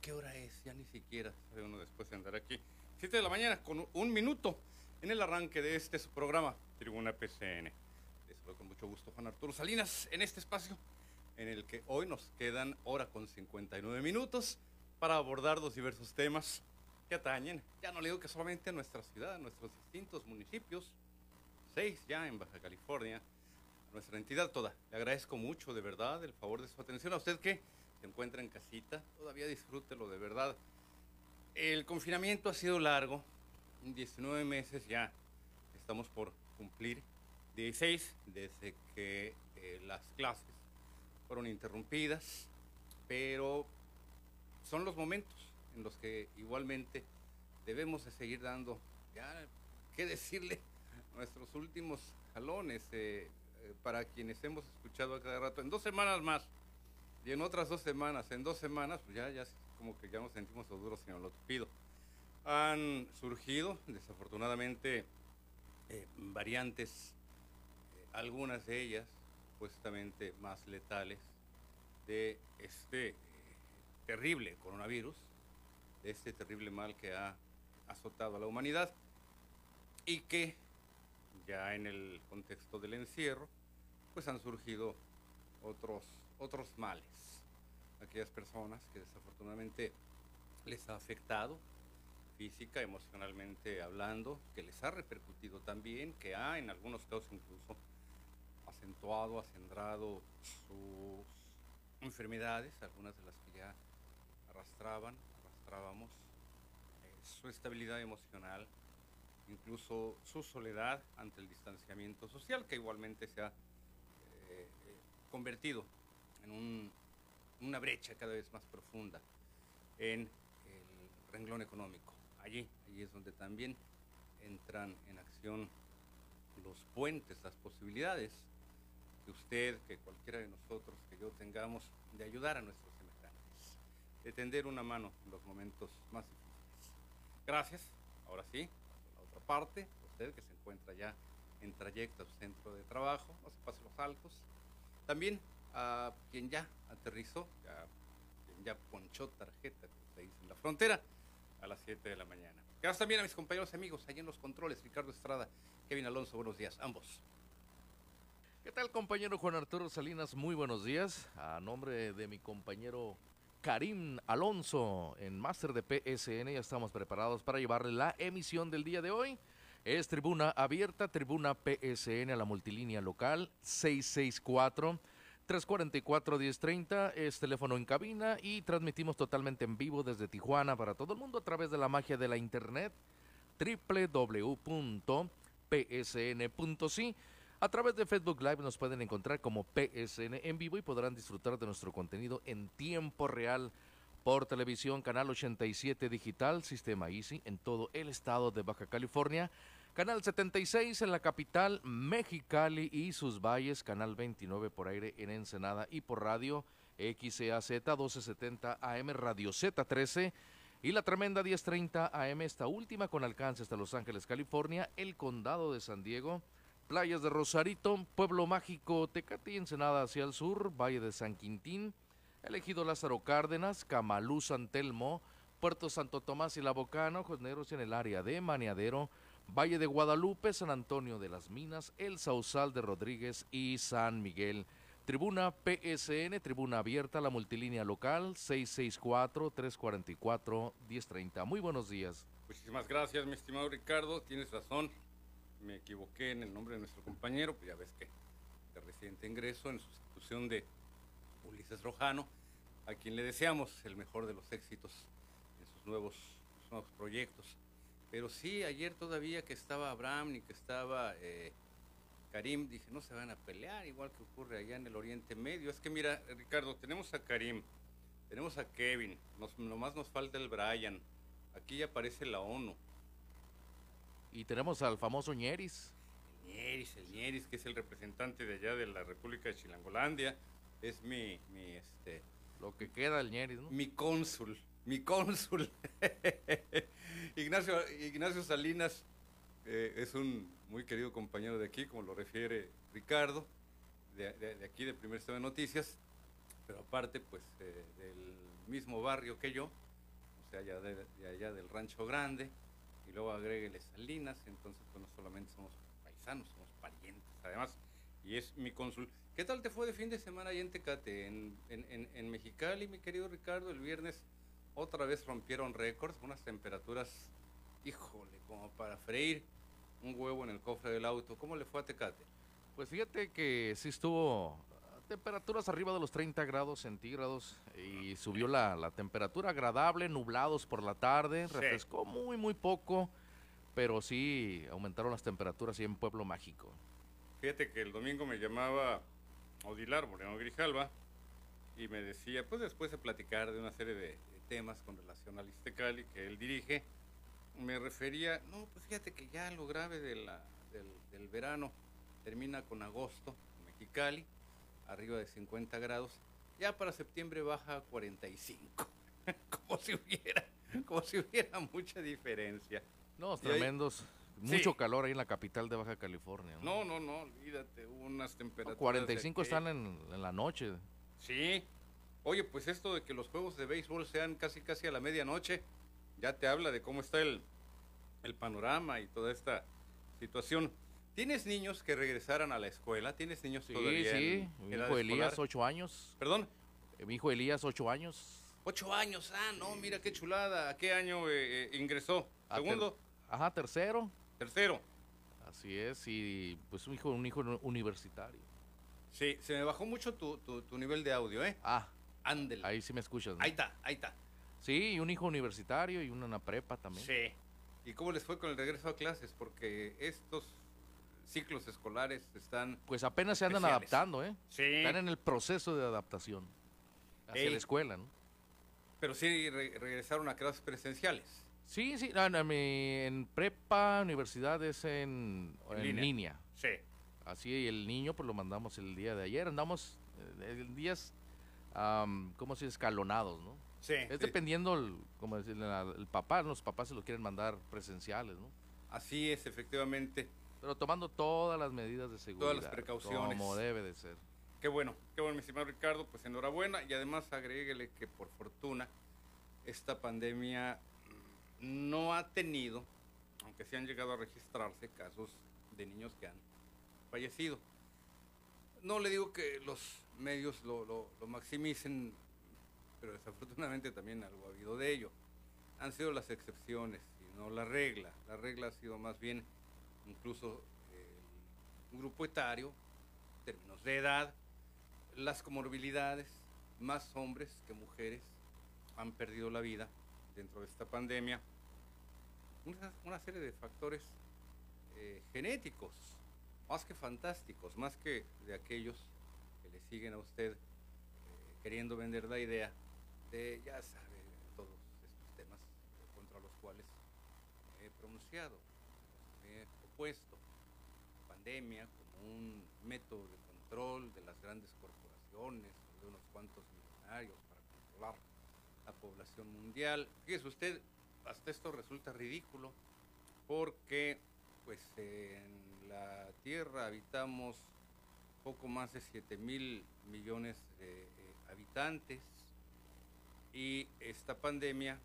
¿Qué hora es? Ya ni siquiera sabe uno después de andar aquí. Siete de la mañana con un minuto en el arranque de este programa, Tribuna PCN. Les saludo con mucho gusto Juan Arturo Salinas en este espacio en el que hoy nos quedan hora con 59 minutos para abordar los diversos temas que atañen, ya no le digo que solamente a nuestra ciudad, a nuestros distintos municipios, seis ya en Baja California, a nuestra entidad toda. Le agradezco mucho de verdad el favor de su atención. A usted que se encuentra en casita, todavía disfrútelo de verdad. El confinamiento ha sido largo, 19 meses ya, estamos por cumplir 16 desde que eh, las clases fueron interrumpidas, pero son los momentos en los que igualmente debemos de seguir dando, ya, ¿qué decirle? Nuestros últimos jalones eh, eh, para quienes hemos escuchado a cada rato. En dos semanas más y en otras dos semanas, en dos semanas, pues ya, ya como que ya nos sentimos duros, señor lo pido. Han surgido, desafortunadamente, eh, variantes, algunas de ellas supuestamente más letales, de este terrible coronavirus, de este terrible mal que ha azotado a la humanidad y que ya en el contexto del encierro, pues han surgido otros, otros males. Aquellas personas que desafortunadamente les ha afectado física, emocionalmente hablando, que les ha repercutido también, que ha en algunos casos incluso acentuado, acendrado sus enfermedades, algunas de las que ya arrastraban, arrastrábamos, eh, su estabilidad emocional, incluso su soledad ante el distanciamiento social, que igualmente se ha eh, eh, convertido en un una brecha cada vez más profunda en el renglón económico. Allí, allí es donde también entran en acción los puentes, las posibilidades que usted, que cualquiera de nosotros, que yo tengamos de ayudar a nuestros semejantes, de tender una mano en los momentos más difíciles. Gracias. Ahora sí, por la otra parte, usted que se encuentra ya en trayecto a su centro de trabajo, no se pase los altos. También a quien ya aterrizó, ya, quien ya ponchó tarjeta, como se dice en la frontera, a las 7 de la mañana. Gracias también a mis compañeros y amigos allí en los controles, Ricardo Estrada, Kevin Alonso, buenos días, ambos. ¿Qué tal compañero Juan Arturo Salinas? Muy buenos días. A nombre de mi compañero Karim Alonso en Máster de PSN ya estamos preparados para llevarle la emisión del día de hoy. Es tribuna abierta, tribuna PSN a la multilínea local 664 344 1030 es teléfono en cabina y transmitimos totalmente en vivo desde Tijuana para todo el mundo a través de la magia de la internet www.psn.si. A través de Facebook Live nos pueden encontrar como PSN en vivo y podrán disfrutar de nuestro contenido en tiempo real por televisión, canal 87 digital, sistema Easy en todo el estado de Baja California, canal 76 en la capital Mexicali y sus valles, canal 29 por aire en Ensenada y por radio XAZ 1270 AM Radio Z13 y la tremenda 1030 AM, esta última con alcance hasta Los Ángeles, California, el condado de San Diego, playas de Rosarito, Pueblo Mágico, Tecate Ensenada hacia el sur, Valle de San Quintín, elegido Lázaro Cárdenas, Camalú, San Telmo, Puerto Santo Tomás y La Bocana, Ojos Negros en el área de Maniadero, Valle de Guadalupe, San Antonio de las Minas, El Sausal de Rodríguez y San Miguel. Tribuna PSN, tribuna abierta, la multilínea local 664-344-1030. Muy buenos días. Muchísimas gracias, mi estimado Ricardo. Tienes razón. Me equivoqué en el nombre de nuestro compañero, pues ya ves que de reciente ingreso en sustitución de Ulises Rojano, a quien le deseamos el mejor de los éxitos en sus nuevos, sus nuevos proyectos. Pero sí, ayer todavía que estaba Abraham y que estaba eh, Karim, dije, no se van a pelear, igual que ocurre allá en el Oriente Medio. Es que mira, Ricardo, tenemos a Karim, tenemos a Kevin, nos, nomás nos falta el Brian. Aquí ya aparece la ONU. Y tenemos al famoso Ñeris. El Ñeris, el Ñeris, que es el representante de allá de la República de Chilangolandia. Es mi, mi, este... Lo que queda el Ñeris, ¿no? Mi cónsul, mi cónsul. Ignacio, Ignacio Salinas eh, es un muy querido compañero de aquí, como lo refiere Ricardo, de, aquí de Primer Estado de Noticias, pero aparte, pues, eh, del mismo barrio que yo, o sea, allá de, allá del Rancho Grande, y luego agréguele Salinas, entonces, pues, no solamente somos paisanos, somos parientes, además, y es mi cónsul. ¿Qué tal te fue de fin de semana ahí en Tecate, en, en, en, en Mexicali, mi querido Ricardo? El viernes otra vez rompieron récords, unas temperaturas, híjole, como para freír un huevo en el cofre del auto. ¿Cómo le fue a Tecate? Pues fíjate que sí estuvo a temperaturas arriba de los 30 grados centígrados y subió la, la temperatura agradable, nublados por la tarde, Sí. refrescó muy, muy poco, pero sí aumentaron las temperaturas ahí en Pueblo Mágico. Fíjate que el domingo me llamaba Odilar Moreno Grijalva y me decía, pues después de platicar de una serie de temas con relación al Istecali que él dirige, me refería, no, pues fíjate que ya lo grave de la- del, del verano termina con agosto, Mexicali, arriba de 50 grados, ya para septiembre baja a 45, como si hubiera, como si hubiera mucha diferencia. No, Y ahí- tremendos, mucho calor ahí en la capital de Baja California. No, no, no, olvídate, unas No, temperaturas. 45 de están en, en la noche. Sí. Oye, pues esto de que los juegos de béisbol sean casi casi a la medianoche, ya te habla de cómo está el, el panorama y toda esta situación. ¿Tienes niños que regresaran a la escuela? ¿Tienes niños Sí, todavía sí. en Mi hijo Elías? 8 años. Perdón, Eh, Mi hijo Elías, 8 años. ocho años. Ah, no, mira qué chulada. ¿A qué año eh, eh, ingresó? Ter- ¿Segundo? Ajá, tercero. ¿Tercero? Así es, y pues un hijo, un hijo universitario. Sí, se me bajó mucho tu, tu, tu nivel de audio, ¿eh? Ah, Ándele. ahí sí me escuchas. ¿no? Ahí está, ahí está. Sí, y un hijo universitario y la prepa también. Sí. ¿Y cómo les fue con el regreso a clases? Porque estos ciclos escolares están... Pues apenas se andan adaptando, ¿eh? Sí. Están en el proceso de adaptación. hacia Ey. la escuela, ¿no? Pero sí re- regresaron a clases presenciales. Sí, sí, no, no, mi- en prepa, universidad es en, En en línea. línea. Sí. Así el niño pues lo mandamos el día de ayer. Andamos eh, en días, am, ¿cómo se? Escalonados, ¿no? Sí. Es sí. dependiendo, el, como decir, el papá, los papás se lo quieren mandar presenciales, ¿no? Así es, efectivamente. Pero tomando todas las medidas de seguridad. las precauciones. Como debe de ser. Qué bueno, qué bueno, mi estimado Ricardo. Pues enhorabuena y además agréguele que por fortuna esta pandemia no ha tenido, aunque se han llegado a registrarse casos de niños que han fallecido. No le digo que los medios lo, lo- lo maximicen, pero desafortunadamente también algo ha habido de ello. Han sido las excepciones y no la regla. La regla ha sido más bien incluso eh, un grupo etario, en términos de edad, las comorbilidades, más hombres que mujeres han perdido la vida dentro de esta pandemia. Una, una serie de factores eh, genéticos, más que fantásticos, más que de aquellos siguen a usted eh, queriendo vender la idea de, ya sabe, todos estos temas contra los cuales he pronunciado, me he opuesto. Pandemia como un método de control de las grandes corporaciones, de unos cuantos millonarios para controlar la población mundial. Fíjese usted, hasta esto resulta ridículo porque pues en la Tierra habitamos poco más de 7 mil millones de eh, habitantes. Y esta pandemia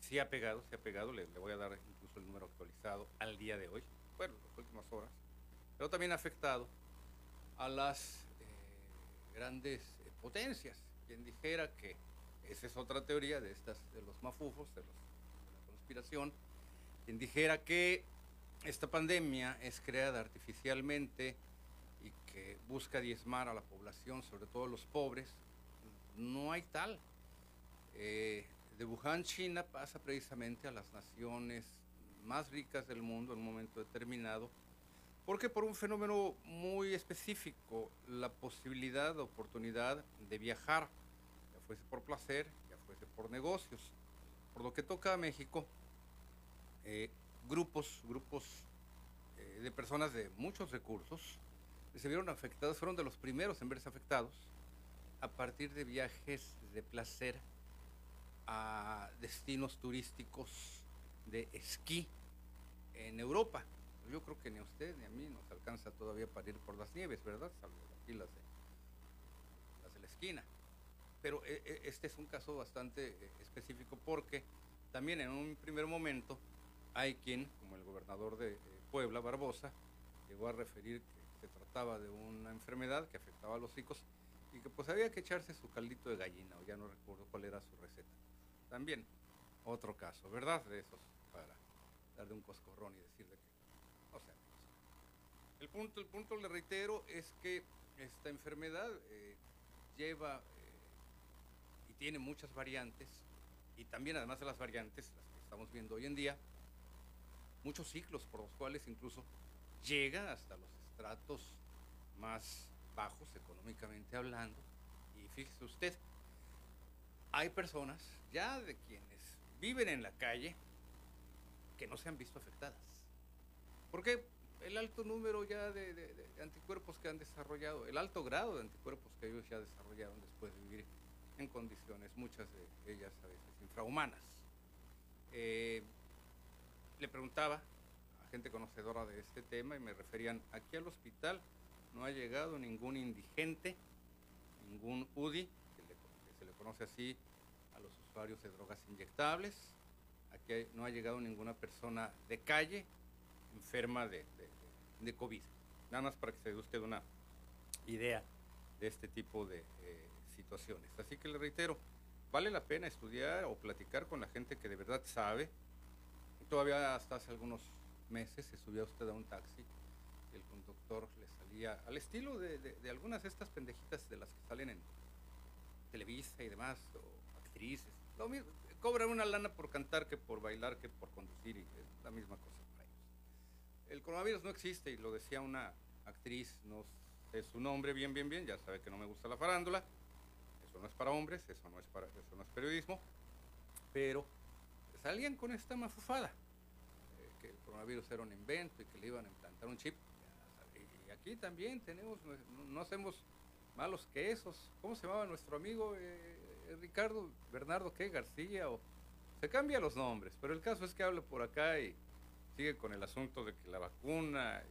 sí ha pegado, se ha pegado, le, voy a dar incluso el número actualizado al día de hoy, bueno, las últimas horas, pero también ha afectado a las eh, grandes eh, potencias. Quien dijera que esa es otra teoría de estas de los mafufos, de, los, de la conspiración, quien dijera que esta pandemia es creada artificialmente y que busca diezmar a la población, sobre todo los pobres, no hay tal. Eh, de Wuhan, China, pasa precisamente a las naciones más ricas del mundo en un momento determinado, porque por un fenómeno muy específico, la posibilidad, la oportunidad de viajar, ya fuese por placer, ya fuese por negocios. Por lo que toca a México, eh, grupos, grupos eh, de personas de muchos recursos se vieron afectados, fueron de los primeros en verse afectados a partir de viajes de placer a destinos turísticos de esquí en Europa. Yo creo que ni a usted ni a mí nos alcanza todavía para ir por las nieves, ¿verdad? Salvo aquí las de, las de la esquina. Pero eh, eh, este es un caso bastante eh, específico porque también en un primer momento hay quien, como el gobernador de Puebla, Barbosa, llegó a referir que se trataba de una enfermedad que afectaba a los hijos y que pues había que echarse su caldito de gallina, o ya no recuerdo cuál era su receta. También otro caso, ¿verdad? De esos, para darle un coscorrón y decirle que no sea El punto, el punto, le reitero, es que esta enfermedad eh, lleva eh, y tiene muchas variantes, y también además de las variantes, las que estamos viendo hoy en día, muchos ciclos por los cuales incluso llega hasta los estratos más bajos económicamente hablando. Y fíjese usted, hay personas ya de quienes viven en la calle que no se han visto afectadas. Porque el alto número ya de, anticuerpos que han desarrollado, el alto grado de anticuerpos que ellos ya desarrollaron después de vivir en condiciones, muchas de ellas a veces infrahumanas. Eh, le preguntaba gente conocedora de este tema y me referían, aquí al hospital no ha llegado ningún indigente, ningún UDI, que, le- se le conoce así a los usuarios de drogas inyectables, aquí no ha llegado ninguna persona de calle enferma de- de COVID. Nada más para que se dé usted una idea de este tipo de eh, situaciones. Así que le reitero, vale la pena estudiar o platicar con la gente que de verdad sabe. Todavía hasta hace algunos meses se subía usted a un taxi y el conductor le salía al estilo de, de- algunas de estas pendejitas de las que salen en Televisa y demás, o actrices. Lo mismo, cobran una lana por cantar que por bailar, que por conducir, y es la misma cosa para ellos. El coronavirus no existe, y lo decía una actriz, no sé su nombre bien, bien, bien, ya sabe que no me gusta la farándula, eso no es para hombres, eso no es, para, eso no es periodismo, pero salían con esta mafufada, que el coronavirus era un invento y que le iban a implantar un chip. Y aquí también tenemos, no, hacemos malos quesos. ¿Cómo se llamaba nuestro amigo eh, Ricardo Bernardo qué García? O, se cambian los nombres, pero el caso es que habla por acá y sigue con el asunto de que la vacuna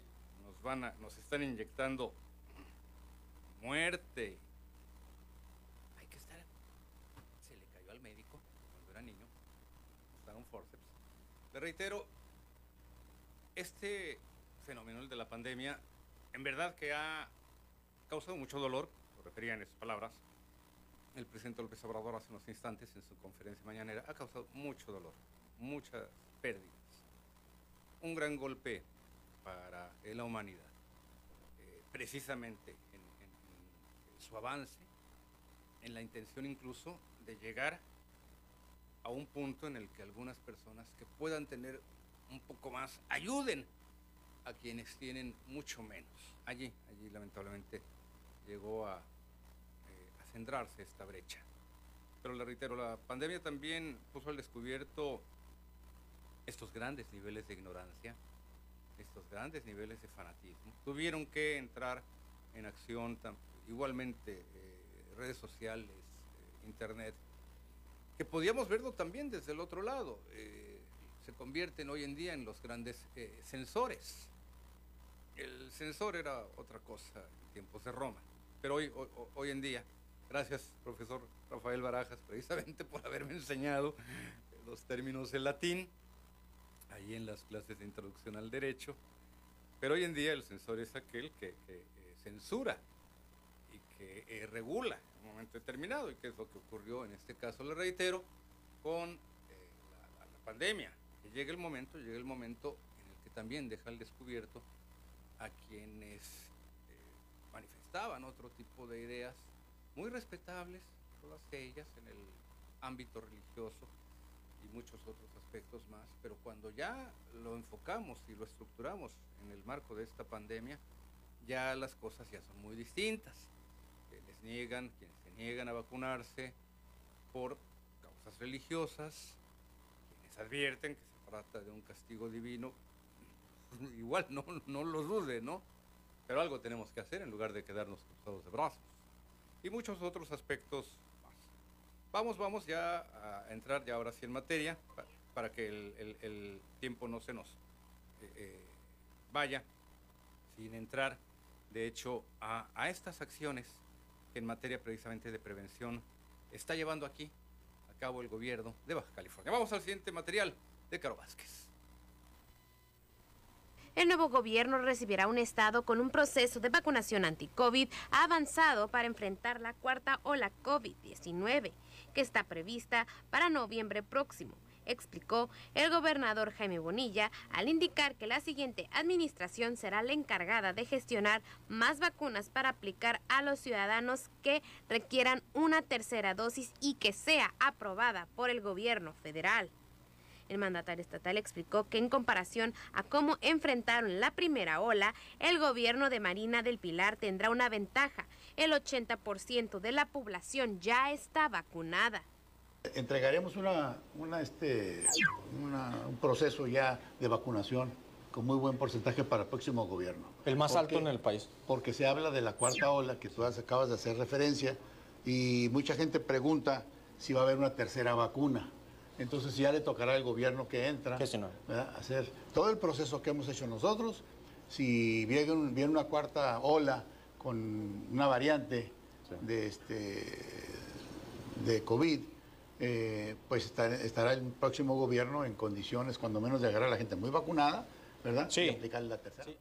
nos van a, nos están inyectando muerte. Hay que estar. Se le cayó al médico cuando era niño. Está un forceps. Le reitero, este fenómeno de la pandemia, en verdad que ha causado mucho dolor, lo refería en esas palabras, el presidente López Obrador hace unos instantes en su conferencia mañanera, ha causado mucho dolor, muchas pérdidas, un gran golpe para la humanidad, eh, precisamente en, su avance, en la intención incluso de llegar a un punto en el que algunas personas que puedan tener un poco más ayuden a quienes tienen mucho menos. Allí, allí lamentablemente llegó a centrarse esta brecha. Pero le reitero, la pandemia también puso al descubierto estos grandes niveles de ignorancia, estos grandes niveles de fanatismo. Tuvieron que entrar en acción igualmente eh, redes sociales, eh, internet, que podíamos verlo también desde el otro lado. Eh, se convierten hoy en día en los grandes sensores. El sensor era otra cosa en tiempos de Roma, pero hoy, hoy en día Gracias, profesor Rafael Barajas, precisamente por haberme enseñado los términos en latín, ahí en las clases de introducción al derecho. Pero hoy en día el censor es aquel que, eh, censura y que eh, regula en un momento determinado, y que es lo que ocurrió en este caso, le reitero, con eh, la, pandemia. Llega el momento, llega el momento en el que también deja al descubierto a quienes manifestaban otro tipo de ideas muy respetables, todas ellas en el ámbito religioso y muchos otros aspectos más, pero cuando ya lo enfocamos y lo estructuramos en el marco de esta pandemia, ya las cosas ya son muy distintas. les niegan, quienes se niegan a vacunarse por causas religiosas, quienes advierten que trata de un castigo divino, igual no, no lo dude, ¿no? Pero algo tenemos que hacer en lugar de quedarnos cruzados de brazos y muchos otros aspectos más. Vamos, vamos ya a entrar ya ahora sí en materia para, que el, tiempo no se nos eh, eh, vaya sin entrar, de hecho, a, a estas acciones que en materia precisamente de prevención está llevando aquí a cabo el gobierno de Baja California. Vamos al siguiente material de Caro Vázquez. El nuevo gobierno recibirá un estado con un proceso de vacunación anti-COVID avanzado para enfrentar la cuarta ola COVID-19, que está prevista para noviembre próximo explicó el gobernador Jaime Bonilla al indicar que la siguiente administración será la encargada de gestionar más vacunas para aplicar a los ciudadanos que requieran una tercera dosis y que sea aprobada por el gobierno federal. El mandatario estatal explicó que en comparación a cómo enfrentaron la primera ola, el gobierno de Marina del Pilar tendrá una ventaja. El 80% de la población ya está vacunada. Entregaremos una, este, un proceso ya de vacunación con muy buen porcentaje para el próximo gobierno. El más alto en el país. Porque se habla de la cuarta ola, que tú acabas de hacer referencia, y mucha gente pregunta si va a haber una tercera vacuna. Entonces ya le tocará al gobierno que entra hacer todo el proceso que hemos hecho nosotros. Si viene, una cuarta ola con una variante de, este, de COVID, eh, pues estará, el próximo gobierno en condiciones, cuando menos, de agarrar a la gente muy vacunada, ¿verdad? Sí. Y aplicarle la tercera.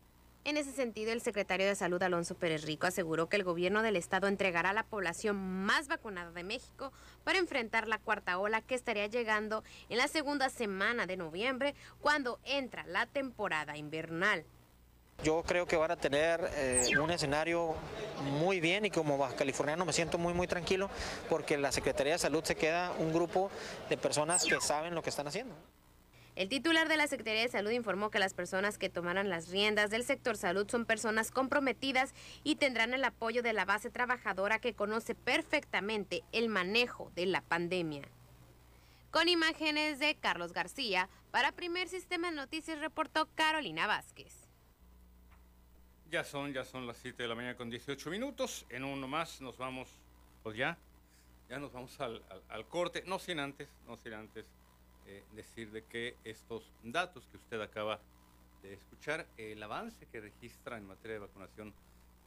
En ese sentido, el secretario de Salud, Alonso Pérez Rico, aseguró que el gobierno del estado entregará a la población más vacunada de México para enfrentar la cuarta ola que estaría llegando en la segunda semana de noviembre, cuando entra la temporada invernal. Yo creo que van a tener eh, un escenario muy bien y como baja californiano me siento muy muy tranquilo porque la Secretaría de Salud se queda un grupo de personas que saben lo que están haciendo. El titular de la Secretaría de Salud informó que las personas que tomarán las riendas del sector salud son personas comprometidas y tendrán el apoyo de la base trabajadora que conoce perfectamente el manejo de la pandemia. Con imágenes de Carlos García, para Primer Sistema de Noticias reportó Carolina Vázquez. Ya son, ya son las 7 de la mañana con 18 minutos. En uno más nos vamos, pues ya, ya nos vamos al, corte. No sin antes, no sin antes eh, decir de que estos datos que usted acaba de escuchar, el avance que registra en materia de vacunación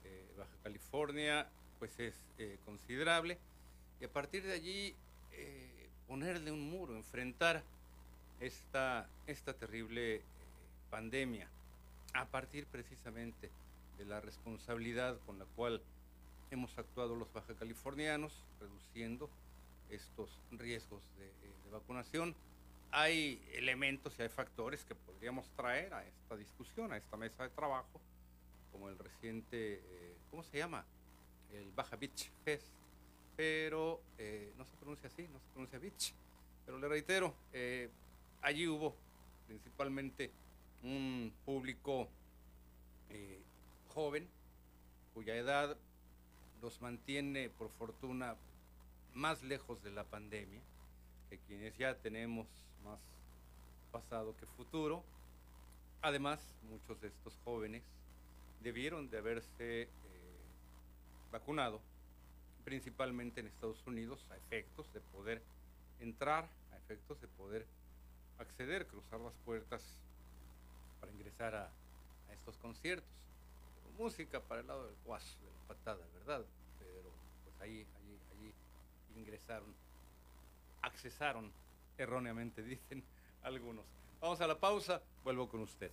eh, Baja California, pues es eh, considerable. Y a partir de allí ponerle un muro, enfrentar esta, esta terrible pandemia, a partir precisamente de la responsabilidad con la cual hemos actuado los baja californianos, reduciendo estos riesgos de, vacunación. Hay elementos y hay factores que podríamos traer a esta discusión, a esta mesa de trabajo, como el reciente, eh, ¿cómo se llama? El Baja Beach Fest, pero eh, no se pronuncia así, no se pronuncia beach. Pero le reitero, eh, allí hubo principalmente un público joven, cuya edad los mantiene, por fortuna, más lejos de la pandemia, que quienes ya tenemos más pasado que futuro. Además, muchos de estos jóvenes debieron de haberse vacunado principalmente en Estados Unidos, a efectos de poder entrar, a efectos de poder acceder, cruzar las puertas para ingresar a, estos conciertos. Música para el lado del guaso, de la patada, ¿verdad? Pero pues ahí, allí, allí ingresaron, accesaron erróneamente, dicen algunos. Vamos a la pausa, vuelvo con usted.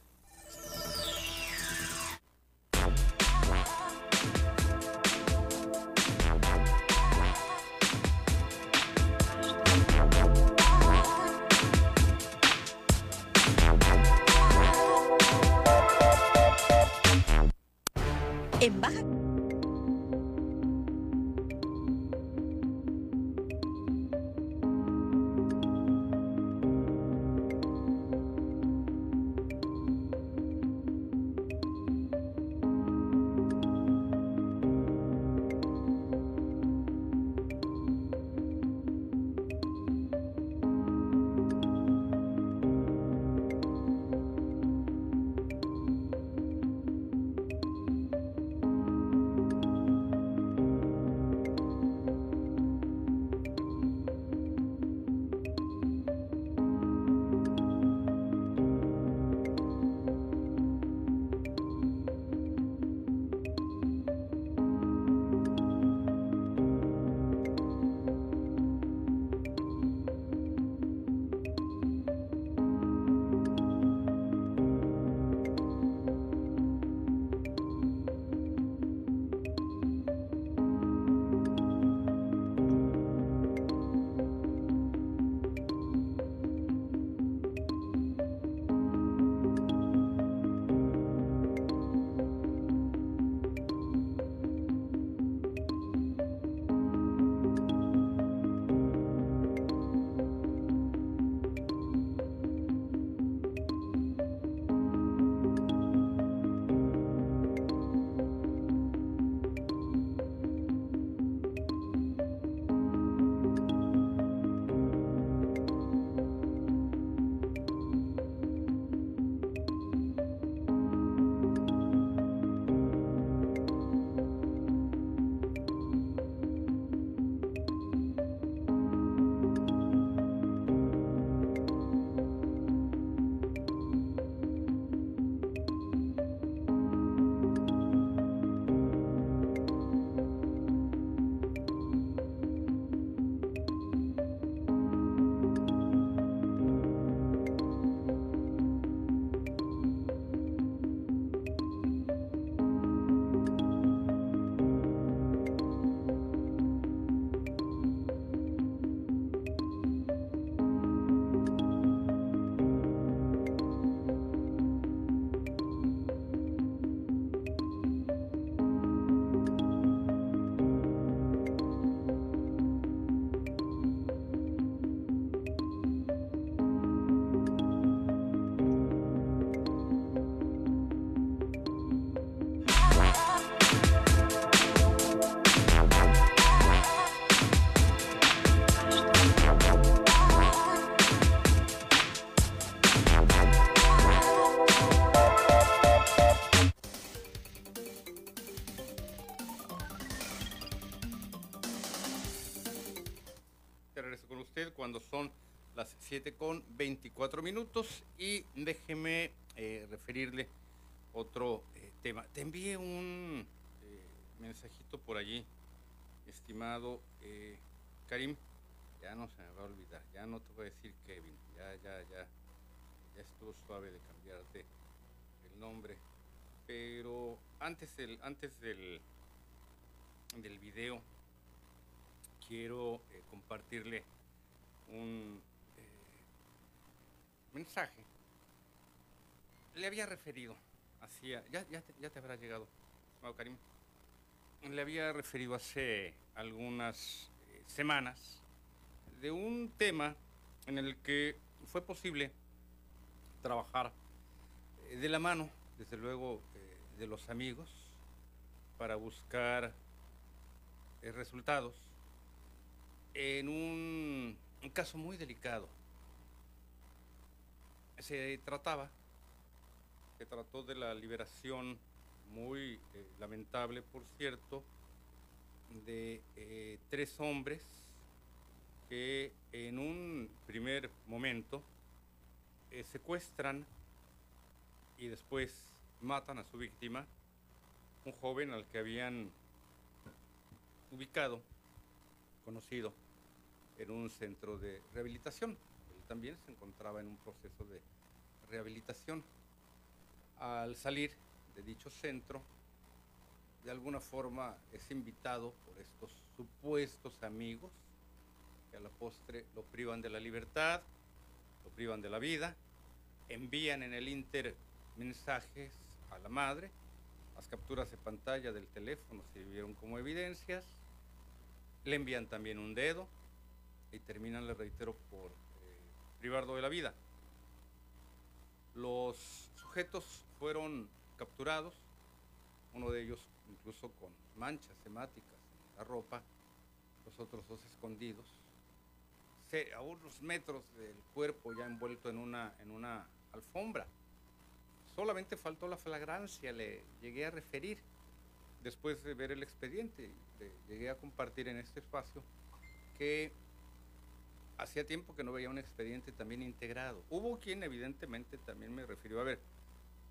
7 con 24 minutos y déjeme eh, referirle otro eh, tema. Te envié un eh, mensajito por allí, estimado Karim. Ya no se me va a olvidar, ya no te voy a decir Kevin, ya, ya, ya, ya estuvo suave de cambiarte el nombre. Pero antes del, antes del, del video, quiero compartirle un mensaje. Le había referido, hacía, ya, ya, te, ya te habrá llegado, Karim, le había referido hace algunas eh, semanas de un tema en el que fue posible trabajar eh, de la mano, desde luego, eh, de los amigos, para buscar resultados en un caso muy delicado se trataba, se trató de la liberación muy eh, lamentable, por cierto, de eh, tres hombres que en un primer momento eh, secuestran y después matan a su víctima, un joven al que habían ubicado, conocido, en un centro de rehabilitación también se encontraba en un proceso de rehabilitación. Al salir de dicho centro, de alguna forma es invitado por estos supuestos amigos que a la postre lo privan de la libertad, lo privan de la vida, envían en el Inter mensajes a la madre, las capturas de pantalla del teléfono sirvieron como evidencias, le envían también un dedo y terminan, le reitero, por privarlo de la vida. Los sujetos fueron capturados, uno de ellos incluso con manchas hemáticas en la ropa, los otros dos escondidos, a unos metros del cuerpo ya envuelto en una, en una alfombra. Solamente faltó la flagrancia, le llegué a referir después de ver el expediente, llegué a compartir en este espacio que hacía tiempo que no veía un expediente también integrado. Hubo quien evidentemente también me refirió, a ver,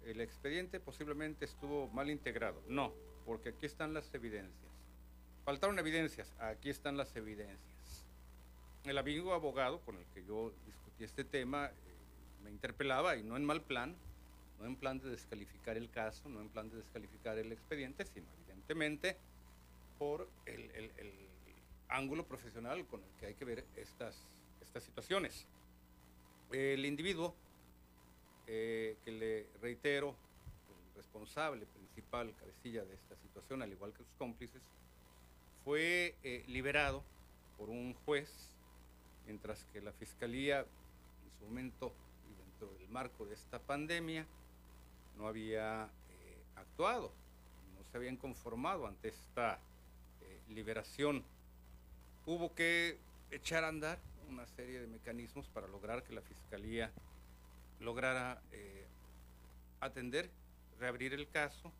el expediente posiblemente estuvo mal integrado. No, porque aquí están las evidencias. Faltaron evidencias, aquí están las evidencias. El amigo abogado con el que yo discutí este tema eh, me interpelaba y no en mal plan, no en plan de descalificar el caso, no en plan de descalificar el expediente, sino evidentemente por el, el ángulo profesional con el que hay que ver estas estas situaciones. El individuo, eh, que le reitero, el responsable principal, cabecilla de esta situación, al igual que sus cómplices, fue eh, liberado por un juez, mientras que la Fiscalía, en su momento y dentro del marco de esta pandemia, no había eh, actuado, no se habían conformado ante esta liberación. Hubo que echar a andar una serie de mecanismos para lograr que la Fiscalía lograra eh, atender, reabrir el caso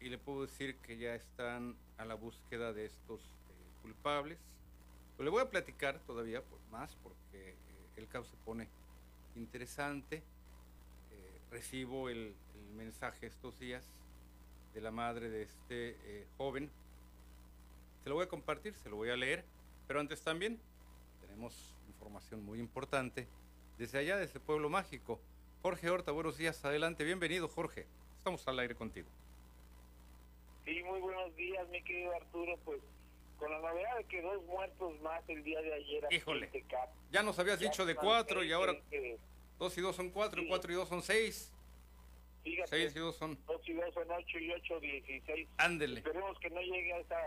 y le puedo decir que ya están a la búsqueda de estos eh, culpables. le voy a platicar todavía más porque eh, el caso se pone interesante. recibo el, el, mensaje estos días de la madre de este joven. Se lo voy a compartir, se lo voy a leer, pero antes también tenemos información muy importante desde allá, desde Pueblo Mágico. Jorge Horta, buenos días, adelante, bienvenido Jorge, estamos al aire contigo. Sí, muy buenos días, mi querido Arturo, pues con la novedad de que dos muertos más el día de ayer. Híjole, ya nos habías dicho de cuatro y ahora dos y dos son cuatro, cuatro y dos son seis. seis y dos son... Dos y dos son ocho y ocho, dieciséis. Ándele. Esperemos que no llegue a esa,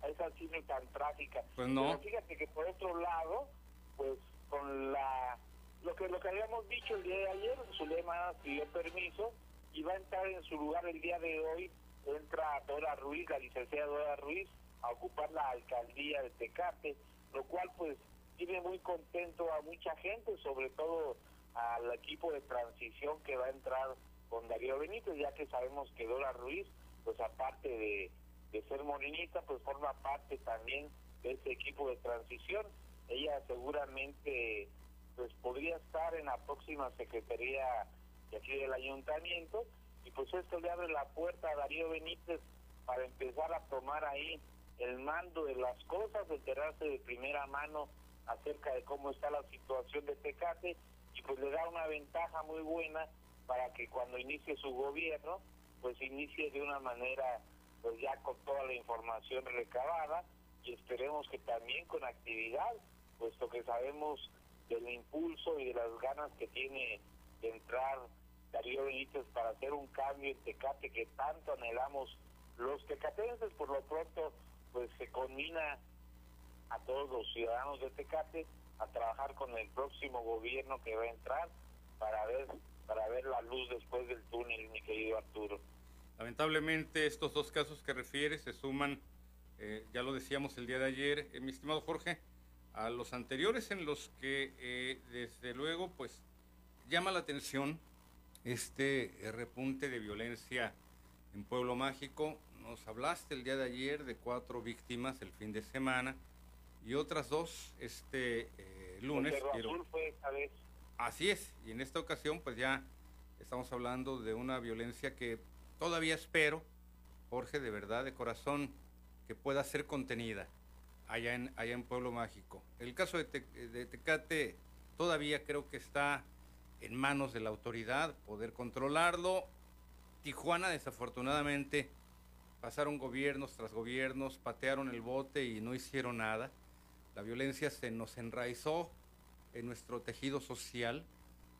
a esa cifra tan trágica. Pues no. fíjate que por otro lado, pues con la lo que lo que habíamos dicho el día de ayer, Zulema pidió permiso y va a entrar en su lugar el día de hoy, entra Dora Ruiz, la licenciada Dora Ruiz, a ocupar la alcaldía de Tecate, lo cual pues tiene muy contento a mucha gente, sobre todo al equipo de transición que va a entrar con Darío Benítez, ya que sabemos que Dora Ruiz, pues aparte de, de ser morenita, pues forma parte también de ese equipo de transición ella seguramente pues podría estar en la próxima secretaría de aquí del ayuntamiento. Y pues esto le abre la puerta a Darío Benítez para empezar a tomar ahí el mando de las cosas, enterarse de primera mano acerca de cómo está la situación de Tecate. Y pues le da una ventaja muy buena para que cuando inicie su gobierno pues inicie de una manera pues ya con toda la información recabada. Y esperemos que también con actividad, puesto que sabemos del impulso y de las ganas que tiene de entrar Darío Benítez para hacer un cambio en Tecate que tanto anhelamos los tecatenses, por lo pronto pues se combina a todos los ciudadanos de Tecate a trabajar con el próximo gobierno que va a entrar para ver para ver la luz después del túnel, mi querido Arturo. Lamentablemente estos dos casos que refieres se suman, eh, ya lo decíamos el día de ayer, eh, mi estimado Jorge, a los anteriores en los que eh, desde luego pues llama la atención este repunte de violencia en Pueblo Mágico. Nos hablaste el día de ayer de cuatro víctimas el fin de semana y otras dos este lunes. Así es, y en esta ocasión pues ya estamos hablando de una violencia que todavía espero, Jorge, de verdad, de corazón, que pueda ser contenida allá en, allá en Pueblo Mágico. El caso de, de Tecate todavía creo que está en manos de la autoridad, poder controlarlo. Tijuana desafortunadamente pasaron gobiernos tras gobiernos, patearon el bote y no hicieron nada. La violencia se nos enraizó en nuestro tejido social,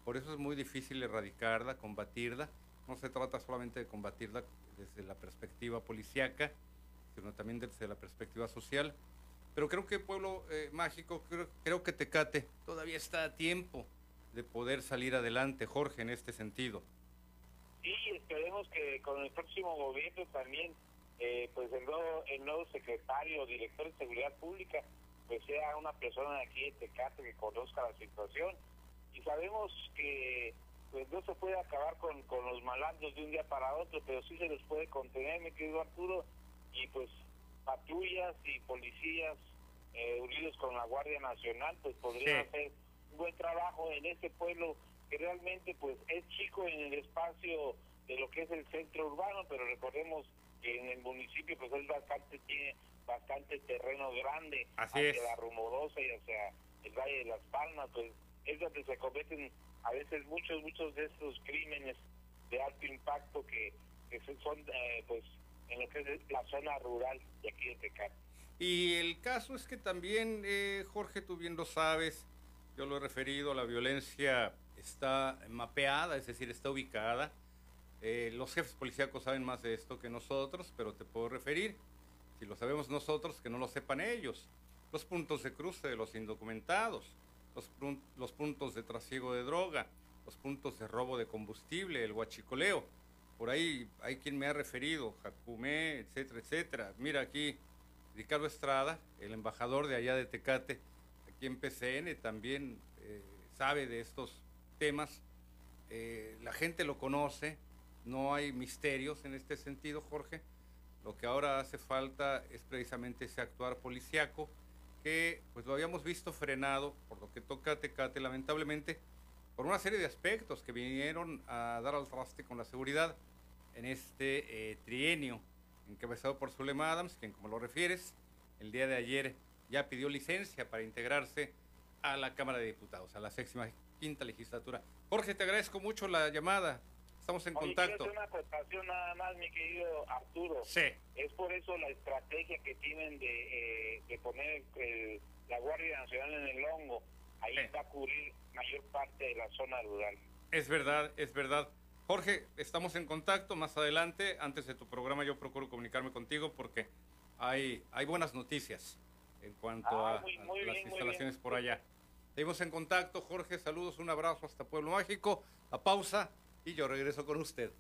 por eso es muy difícil erradicarla, combatirla. No se trata solamente de combatirla desde la perspectiva policíaca, sino también desde la perspectiva social. Pero creo que Pueblo eh, Mágico, creo, creo, que Tecate todavía está a tiempo de poder salir adelante, Jorge, en este sentido. Sí, esperemos que con el próximo gobierno también, eh, pues el nuevo, el nuevo secretario, director de Seguridad Pública, pues sea una persona de aquí de Tecate que conozca la situación. Y sabemos que pues no se puede acabar con, con los malandros de un día para otro, pero sí se los puede contener, mi querido Arturo, y pues patrullas y policías eh, unidos con la Guardia Nacional, pues podrían hacer un buen trabajo en este pueblo que realmente pues es chico en el espacio de lo que es el centro urbano, pero recordemos que en el municipio pues es bastante tiene bastante terreno grande hacia la Rumorosa y hacia el Valle de las Palmas, pues es donde se cometen a veces muchos, muchos de estos crímenes de alto impacto que, que son eh, pues en lo que es la zona rural de aquí de Tecate. Y el caso es que también, eh, Jorge, tú bien lo sabes, yo lo he referido, la violencia está mapeada, es decir, está ubicada. Eh, los jefes policíacos saben más de esto que nosotros, pero te puedo referir si lo sabemos nosotros, que no lo sepan ellos. Los puntos de cruce de los indocumentados, los, los puntos de trasiego de droga, los puntos de robo de combustible, el huachicoleo. Por ahí hay quien me ha referido, Jacumé, etcétera, etcétera. Mira aquí, Ricardo Estrada, el embajador de allá de Tecate, aquí en PCN, también eh, sabe de estos temas. Eh, la gente lo conoce, no hay misterios en este sentido, Jorge. Lo que ahora hace falta es precisamente ese actuar policiaco que pues lo habíamos visto frenado por lo que toca a Tecate lamentablemente por una serie de aspectos que vinieron a dar al traste con la seguridad en este eh, trienio encabezado por Zulema Adams, quien como lo refieres, el día de ayer ya pidió licencia para integrarse a la Cámara de Diputados, a la séptima quinta legislatura. Jorge, te agradezco mucho la llamada. Estamos en contacto. una acotación nada más, mi querido Arturo. Sí. Es por eso la estrategia que tienen de, eh, de poner la Guardia Nacional en el hongo. Ahí va a cubrir mayor parte de la zona rural. Es verdad, es verdad. Jorge, estamos en contacto más adelante. Antes de tu programa yo procuro comunicarme contigo porque hay, hay buenas noticias en cuanto ah, a, las instalaciones por allá. Seguimos en contacto, Jorge. Saludos, un abrazo hasta Pueblo Mágico. La pausa y yo regreso con usted.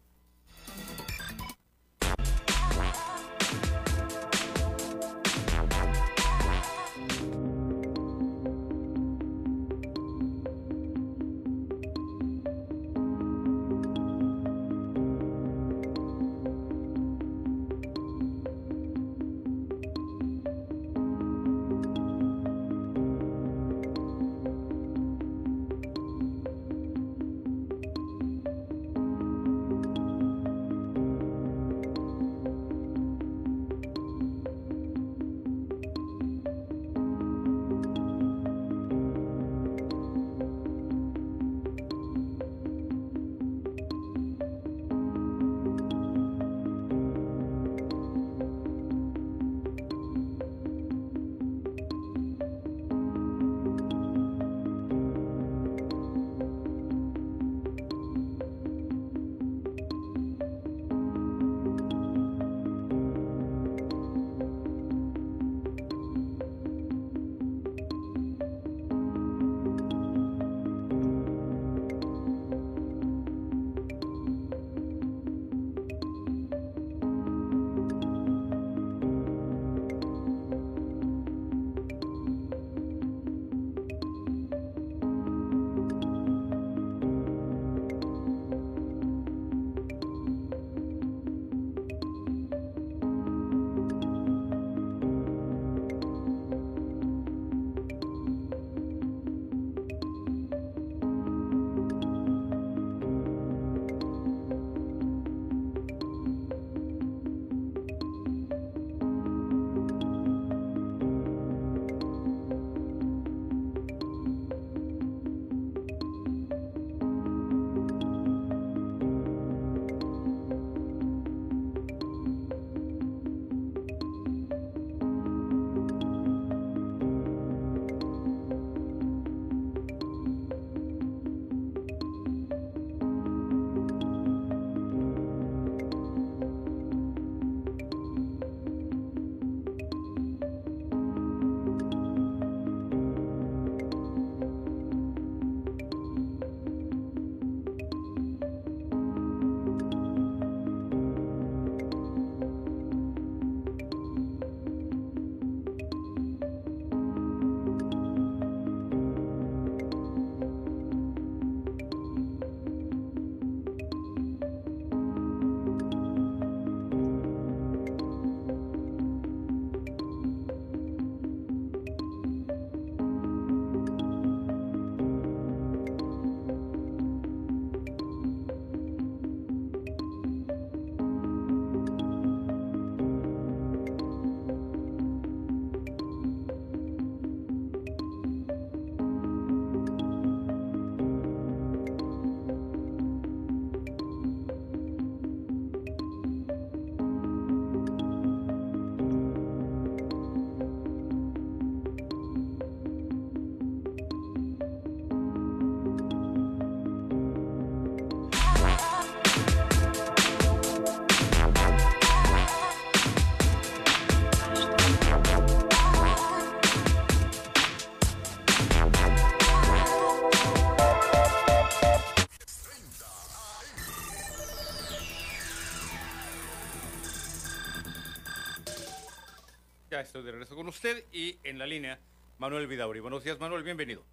Usted y en la línea Manuel Vidauri. Buenos días, Manuel, bienvenido.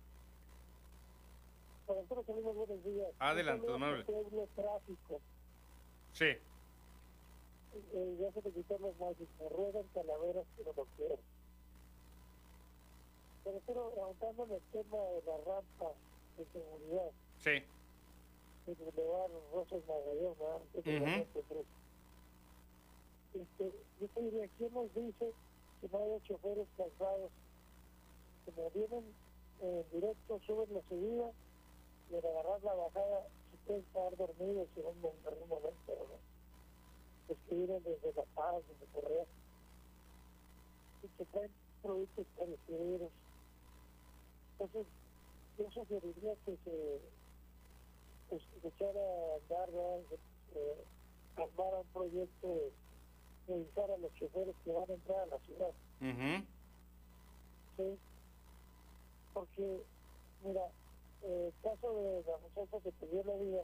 buenos días. Adelante, don Manuel. tráfico. Sí. Eh, ya se te quitó los mágicos, ruedan calaveras, pero no quiero. Pero quiero avanzando en el tema de la rampa de seguridad. Sí. El Boulevard Rosas Magallón, ¿verdad? Este, yo te diría, ¿quién nos dice no haya choferes cansados? Como vienen en directo, suben la subida y al agarrar la bajada se pueden estar dormidos en un, en momento, ¿no? Los que vienen desde La Paz, y que traen productos perecederos. Entonces, yo sugeriría que se pues, echara a andar, eh, armara un proyecto revisar a los choferes que van a entrar a la ciudad. Sí. Porque, mira, el caso de la muchacha que perdió la vida,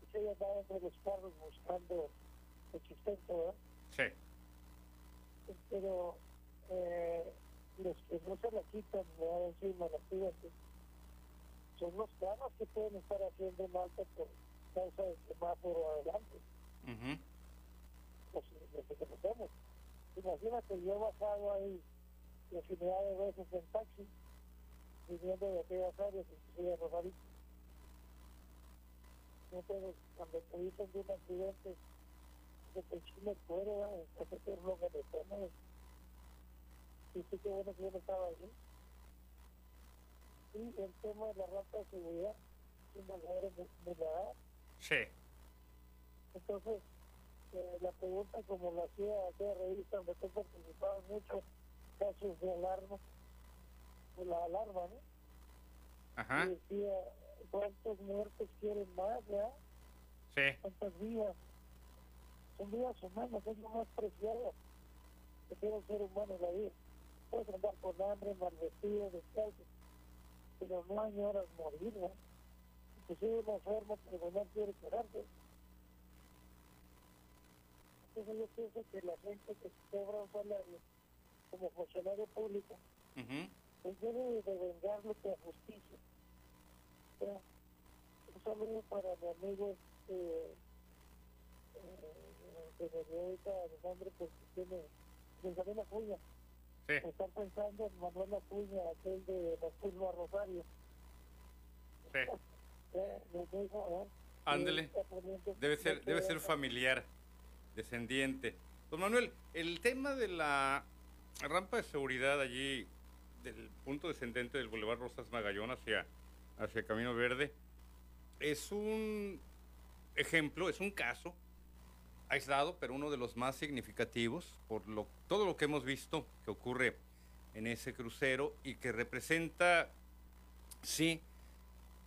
pues ella andaba entre los carros buscando el sustento, ¿verdad? Sí. Pero eh, los que no se la quitan, me dan encima la fíjate, son los carros que pueden estar haciendo malta por causa del semáforo adelante. Uh pues, que conocemos. Imagínate, yo he bajado ahí infinidad de veces en taxi, viniendo de aquellas áreas, inclusive de Rosarito. Entonces, cuando te dicen de un accidente, de que Chile fuera, entonces lo que le toma. Y sí que bueno que yo no estaba allí. Y el tema de la rampa de seguridad, un me, me la da. Sí. Entonces, la pregunta como la hacía aquella revista donde tú participabas mucho casos de alarma de la alarma ¿no? Ajá. y decía cuántos muertos quieren más ya sí cuántas vidas son vidas humanas es lo más preciado que tiene el ser humano la vida puedes andar con hambre mal vestido descalzo pero no hay horas morir ¿no? inclusive una enfermo pero no quiere curarse entonces yo pienso que la gente que cobra un salario como funcionario público, pues debe de vengarlo por justicia. O sea, un saludo para mi amigo este, eh, que me dio ahorita el nombre porque tiene Benjamín Acuña. Sí. Están pensando en Manuel Acuña, aquel de Nocturno a Rosario. Sí. eh, dijo, ¿eh? Ándele. Debe ser, debe ser familiar descendiente. Don Manuel, el tema de la rampa de seguridad allí, del punto descendente del Boulevard Rosas Magallón hacia, hacia Camino Verde, es un ejemplo, es un caso aislado, pero uno de los más significativos por lo, todo lo que hemos visto que ocurre en ese crucero y que representa, sí,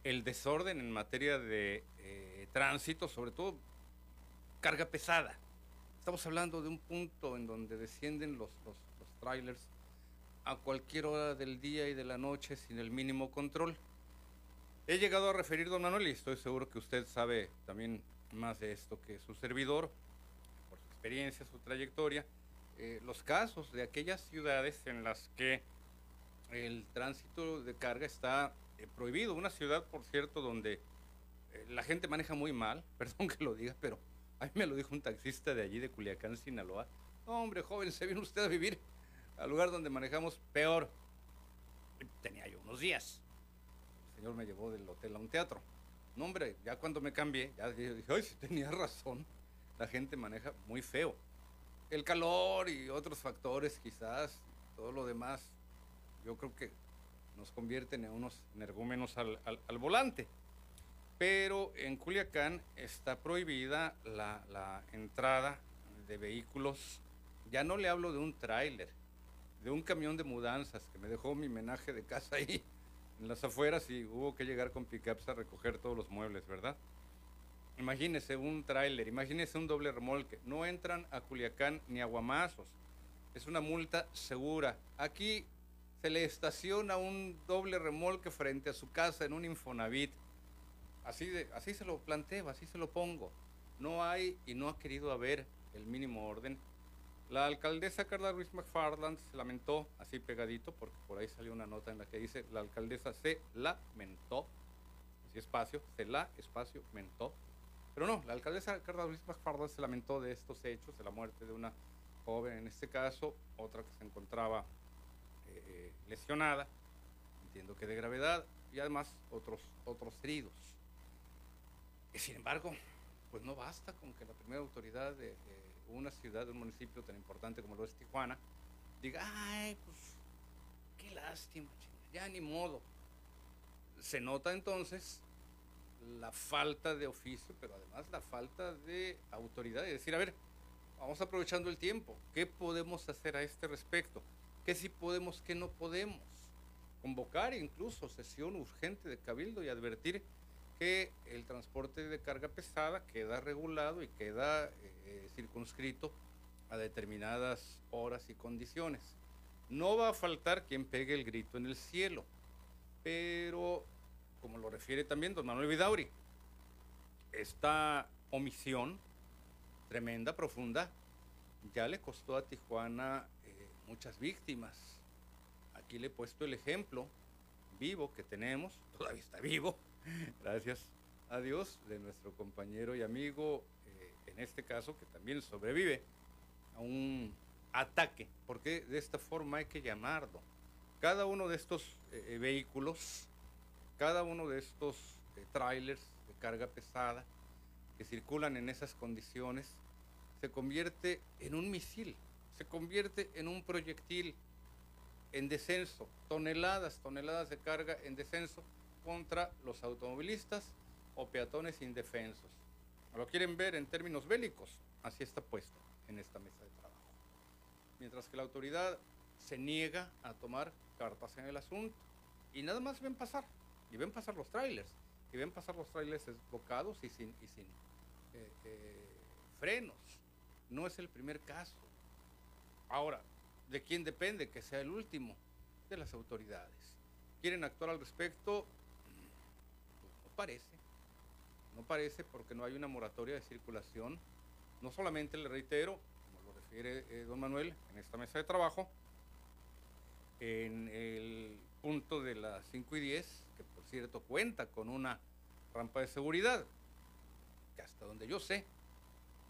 el desorden en materia de eh, tránsito, sobre todo carga pesada. Estamos hablando de un punto en donde descienden los, los, trailers a cualquier hora del día y de la noche sin el mínimo control. He llegado a referir, don Manuel, y estoy seguro que usted sabe también más de esto que su servidor, por su experiencia, su trayectoria, eh, los casos de aquellas ciudades en las que el tránsito de carga está eh, prohibido. Una ciudad, por cierto, donde eh, la gente maneja muy mal, perdón que lo diga, pero a mí me lo dijo un taxista de allí, de Culiacán, Sinaloa. hombre, joven, se viene usted a vivir al lugar donde manejamos peor. Tenía yo unos días. El señor me llevó del hotel a un teatro. No, hombre, ya cuando me cambié, ya dije, ay, si tenía razón. La gente maneja muy feo. El calor y otros factores, quizás, todo lo demás, yo creo que nos convierten en unos energúmenos al, al volante pero en Culiacán está prohibida la, entrada de vehículos, ya no le hablo de un tráiler, de un camión de mudanzas que me dejó mi menaje de casa ahí en las afueras y hubo que llegar con pickups a recoger todos los muebles, ¿verdad? Imagínese un tráiler, imagínese un doble remolque. No entran a Culiacán ni a Guamazos. Es una multa segura. Aquí se le estaciona un doble remolque frente a su casa en un Infonavit Así, de, así se lo planteo, así se lo pongo. No hay y no ha querido haber el mínimo orden. La alcaldesa Carla Ruiz McFarland se lamentó, así pegadito, porque por ahí salió una nota en la que dice, la alcaldesa se lamentó, así espacio, se la espacio mentó. Pero no, la alcaldesa Carla Ruiz McFarland se lamentó de estos hechos, de la muerte de una joven en este caso, otra que se encontraba eh, lesionada, entiendo que de gravedad, y además otros, otros heridos. Y sin embargo, pues no basta con que la primera autoridad de una ciudad, de un municipio tan importante como lo es Tijuana, diga, ay, pues qué lástima, ya ni modo. Se nota entonces la falta de oficio, pero además la falta de autoridad. Es decir, a ver, vamos aprovechando el tiempo. ¿Qué podemos hacer a este respecto? ¿Qué sí podemos, qué no podemos? Convocar incluso sesión urgente de cabildo y advertir que el transporte de carga pesada queda regulado y queda eh, circunscrito a determinadas horas y condiciones. No va a faltar quien pegue el grito en el cielo, pero como lo refiere también don Manuel Vidauri, esta omisión tremenda, profunda, ya le costó a Tijuana eh, muchas víctimas. Aquí le he puesto el ejemplo vivo que tenemos, todavía está vivo, gracias a Dios, de nuestro compañero y amigo, eh, en este caso, que también sobrevive a un ataque, porque de esta forma hay que llamarlo. Cada uno de estos eh, vehículos, cada uno de estos trailers de carga pesada, que circulan en esas condiciones se convierte en un misil, se convierte en un proyectil en descenso, toneladas, toneladas de carga en descenso contra los automovilistas o peatones indefensos. Lo quieren ver en términos bélicos, así está puesto en esta mesa de trabajo. Mientras que la autoridad se niega a tomar cartas en el asunto y nada más ven pasar, y ven pasar los trailers, y ven pasar los trailers desbocados y sin, y sin eh, eh, frenos. No es el primer caso. Ahora, ¿de quién depende que sea el último? De las autoridades. ¿Quieren actuar al respecto? Parece. No parece porque no hay una moratoria de circulación. No solamente le reitero, como lo refiere eh, don Manuel en esta mesa de trabajo, en el punto de las 5 y 10, que por cierto cuenta con una rampa de seguridad, que hasta donde yo sé,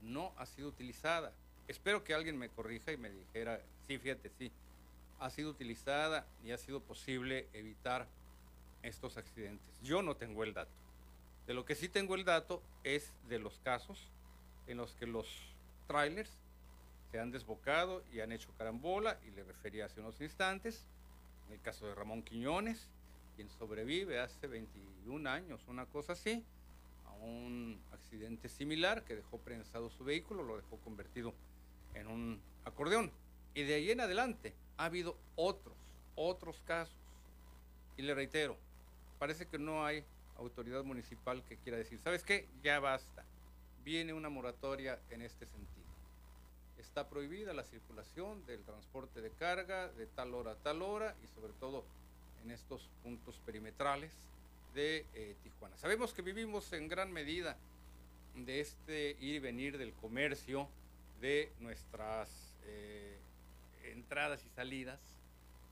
no ha sido utilizada. Espero que alguien me corrija y me dijera, sí, fíjate, sí, ha sido utilizada y ha sido posible evitar estos accidentes. Yo no tengo el dato. De lo que sí tengo el dato es de los casos en los que los trailers se han desbocado y han hecho carambola, y le refería hace unos instantes, en el caso de Ramón Quiñones, quien sobrevive hace 21 años, una cosa así, un accidente similar que dejó prensado su vehículo, lo dejó convertido en un acordeón. Y de ahí en adelante ha habido otros, otros casos. Y le reitero, parece que no hay autoridad municipal que quiera decir, ¿sabes qué? Ya basta. Viene una moratoria en este sentido. Está prohibida la circulación del transporte de carga de tal hora a tal hora y sobre todo en estos puntos perimetrales de eh, Tijuana. Sabemos que vivimos en gran medida de este ir y venir del comercio, de nuestras eh, entradas y salidas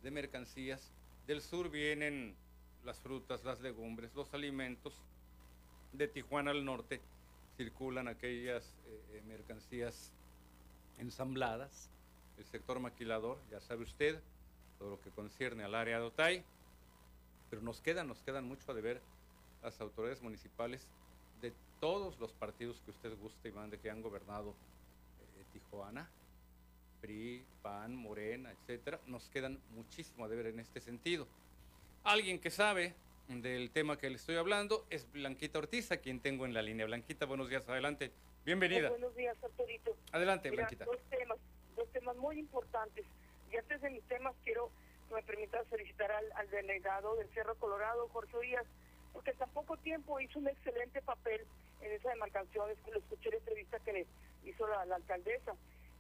de mercancías. Del sur vienen las frutas, las legumbres, los alimentos. De Tijuana al norte circulan aquellas eh, mercancías ensambladas. El sector maquilador, ya sabe usted, todo lo que concierne al área de Otay pero nos quedan, nos quedan mucho a deber las autoridades municipales de todos los partidos que usted guste y mande que han gobernado eh, Tijuana, PRI, PAN, Morena, etcétera, nos quedan muchísimo a deber en este sentido. Alguien que sabe del tema que le estoy hablando es Blanquita Ortiz, a quien tengo en la línea. Blanquita, buenos días, adelante. Bienvenida. buenos días, Arturito. Adelante, Blanquita. Dos temas, dos temas muy importantes. Y antes de mis temas quiero me permita solicitar al, delegado del Cerro Colorado, Jorge Díaz, porque en tan poco tiempo hizo un excelente papel en esa demarcación, lo escuché la entrevista que le hizo la, alcaldesa.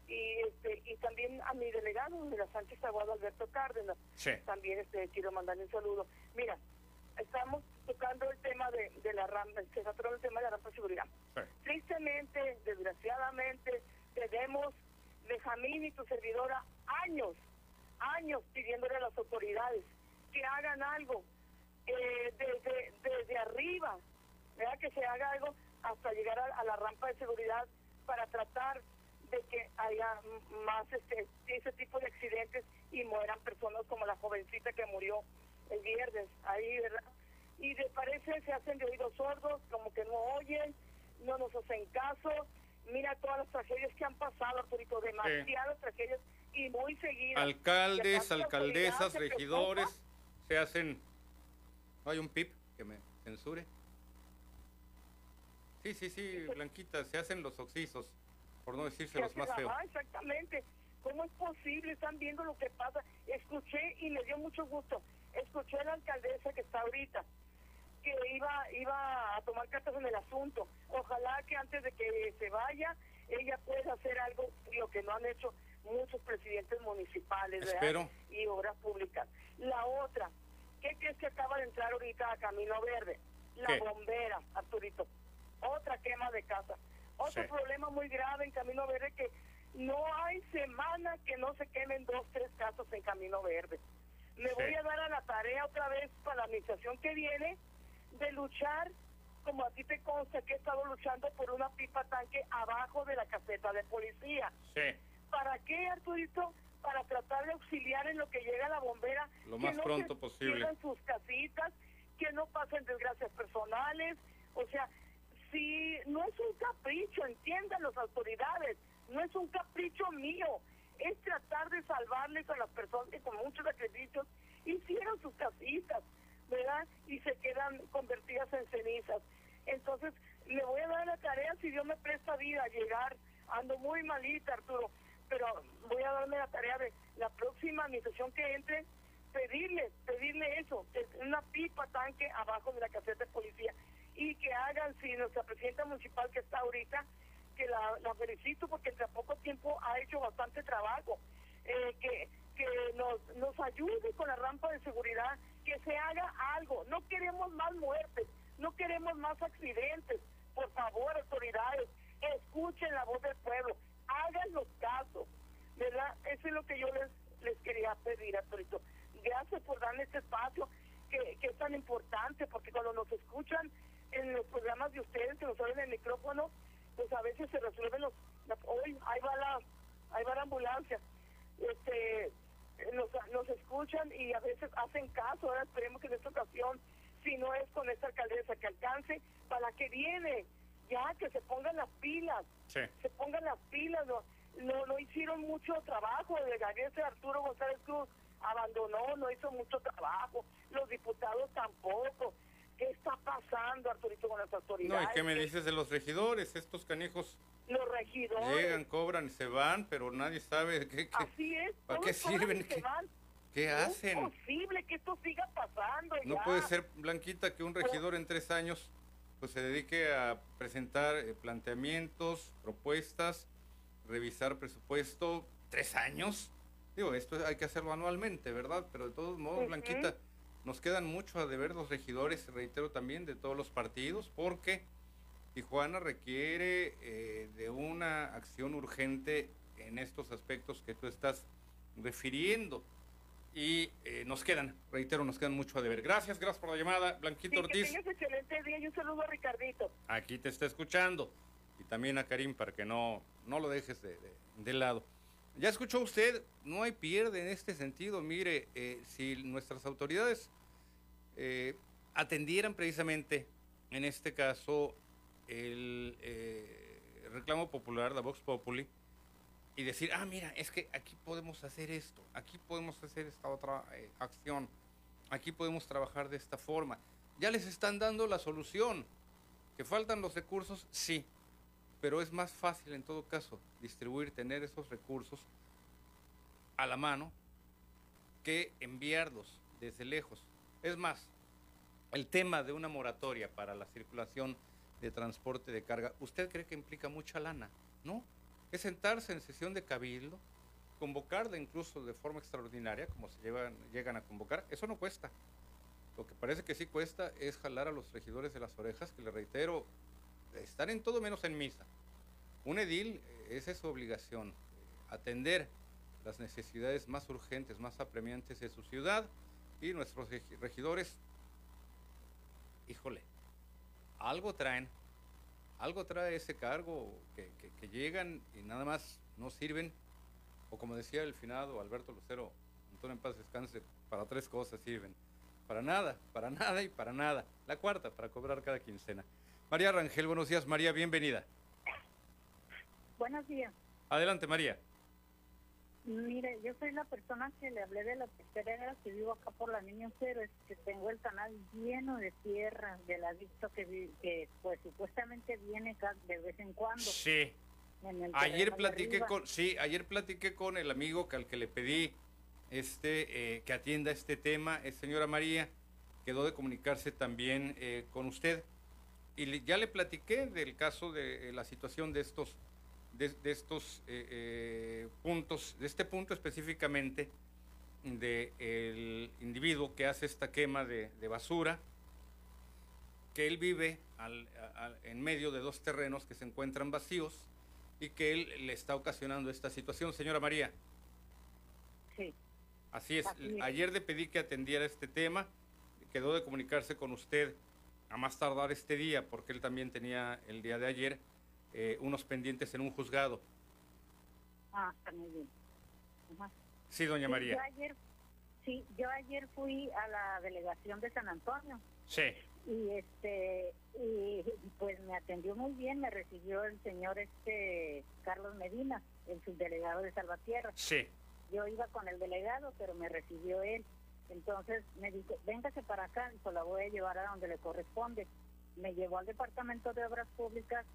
Y, este, y también a mi delegado de la Sánchez Aguado, Alberto Cárdenas, también este, quiero mandarle un saludo. Mira, estamos tocando el tema de, de la rampa, se está tocando el tema de la rampa de seguridad. Tristemente, desgraciadamente, tenemos Benjamín y tu servidora años, años pidiéndole a las autoridades que hagan algo eh, desde, desde arriba, ¿verdad? que se haga algo hasta llegar a, la rampa de seguridad para tratar de que haya más este, ese tipo de accidentes y mueran personas como la jovencita que murió el viernes ahí, ¿verdad? Y de parece se hacen de oídos sordos, como que no oyen, no nos hacen caso. Mira todas las tragedias que han pasado, Arturito, demasiadas tragedias y muy seguidas. Alcaldes, alcaldesas, regidores, se hacen... hay un pip que me censure? Sí, sí, sí, Blanquita, se hacen los oxisos, por no decirse los más feos. exactamente. ¿Cómo es posible? Están viendo lo que pasa. Escuché y me dio mucho gusto. Escuché a la alcaldesa que está ahorita, que iba, iba a tomar cartas en el asunto. Ojalá que antes de que se vaya, ella pueda hacer algo, lo que no han hecho muchos presidentes municipales y obras públicas. La otra, ¿qué crees que acaba de entrar ahorita a Camino Verde? La bombera, Arturito otra quema de casa. Otro problema muy grave en Camino Verde que no hay semana que no se quemen dos, tres casas en Camino Verde. Me voy a dar a la tarea otra vez para la administración que viene de luchar, como a ti te consta que he estado luchando por una pipa tanque abajo de la caseta de policía. ¿Para qué, Arturito? Para tratar de auxiliar en lo que llega la bombera. Lo más pronto posible. sus casitas, que no pasen desgracias personales. O sea, Sí, no es un capricho, entiendan las autoridades, no es un capricho mío, es tratar de salvarles a las personas que con muchos sacrificios hicieron sus casitas, ¿verdad? Y se quedan convertidas en cenizas. Entonces, le voy a dar la tarea si Dios me presta vida a llegar. Ando muy malita, Arturo, pero voy a darme la tarea de la próxima administración que entre, pedirle, pedirle eso, una pipa tanque abajo de la caseta de policía y que hagan, si nuestra presidenta municipal que está ahorita, que la, felicito porque entre poco tiempo ha hecho bastante trabajo, eh, que, que nos, nos ayude con la rampa de seguridad, que se haga algo. No queremos más muertes, no queremos más accidentes. Por favor, autoridades, escuchen la voz del pueblo, hagan los casos, ¿verdad? Eso es lo que yo les, les quería pedir, Arturito. Gracias por darme este espacio que, que es tan importante, porque cuando nos escuchan en los programas de ustedes que nos oyen el micrófono, pues a veces se resuelven los, hoy ahí va la, ahí va la ambulancia, este, nos, nos escuchan y a veces hacen caso, ahora esperemos que en esta ocasión, si no es con esta alcaldesa que alcance, para que viene, ya que se pongan las pilas, se pongan las pilas, no, no, no hicieron mucho trabajo, el gabinete Arturo González Cruz abandonó, no hizo mucho trabajo, los diputados tampoco, ¿Qué está pasando, Arturito, con las autoridades? No, ¿y qué me dices de los regidores? Estos canijos. Los regidores. Llegan, cobran, se van, pero nadie sabe qué, Así es. ¿Para qué sirven? ¿Qué, ¿Qué hacen? Es posible que esto siga pasando. No puede ser, Blanquita, que un regidor en tres años pues se dedique a presentar eh, planteamientos, propuestas, revisar presupuesto. ¿Tres años? Digo, esto hay que hacerlo anualmente, ¿verdad? Pero de todos modos, Blanquita nos quedan mucho a deber los regidores, reitero también, de todos los partidos, porque Tijuana requiere eh, de una acción urgente en estos aspectos que tú estás refiriendo. Y eh, nos quedan, reitero, nos quedan mucho a deber. Gracias, gracias por la llamada, Blanquito Ortiz. Que excelente día y un saludo a Ricardito. Aquí te está escuchando. Y también a Karim para que no, no lo dejes de, de, lado. Ya escuchó usted, no hay pierde en este sentido. Mire, eh, si nuestras autoridades eh, atendieran precisamente, en este caso, el eh, reclamo popular, la Vox Populi, y decir, ah, mira, es que aquí podemos hacer esto, aquí podemos hacer esta otra eh, acción, aquí podemos trabajar de esta forma. Ya les están dando la solución. ¿Que faltan los recursos? Sí, pero es más fácil en todo caso distribuir, tener esos recursos a la mano que enviarlos desde lejos. Es más, el tema de una moratoria para la circulación de transporte de carga, ¿usted cree que implica mucha lana? No, es sentarse en sesión de cabildo, convocarla incluso de forma extraordinaria, como se llevan, llegan a convocar, eso no cuesta. Lo que parece que sí cuesta es jalar a los regidores de las orejas, que le reitero, están en todo menos en misa. Un edil, esa es su obligación, atender las necesidades más urgentes, más apremiantes de su ciudad y nuestros regidores, híjole, algo traen, algo trae ese cargo que, llegan y nada más no sirven, o como decía el finado Alberto Lucero, Antonio en paz descanse, para tres cosas sirven, para nada, para nada y para nada. La cuarta, para cobrar cada quincena. María Rangel, buenos días, María, bienvenida. Buenos días. Adelante, María. Mire, yo soy la persona que le hablé de la tercera que vivo acá por la Niño Cero, es que tengo el canal lleno de tierra del adicto que, que pues supuestamente viene de vez en cuando. Sí. ayer platiqué con, sí, ayer platiqué con el amigo que al que le pedí este eh, que atienda este tema, es señora María, quedó de comunicarse también eh, con usted y ya le platiqué del caso de eh, la situación de estos de, estos eh, eh, puntos, de este punto específicamente del individuo que hace esta quema de, basura, que él vive en medio de dos terrenos que se encuentran vacíos y que él le está ocasionando esta situación. Señora María. Sí. Así es. Ayer le pedí que atendiera este tema, quedó de comunicarse con usted a más tardar este día, porque él también tenía el día de ayer eh, unos pendientes en un juzgado. Ah, está muy bien. Sí, doña María. Yo ayer, sí, yo ayer fui a la delegación de San Antonio. Sí. Y este, y pues me atendió muy bien, me recibió el señor este Carlos Medina, el subdelegado de Salvatierra. Sí. Yo iba con el delegado, pero me recibió él. Entonces me dijo, véngase para acá, y la voy a llevar a donde le corresponde. Me llevó al Departamento de Obras Públicas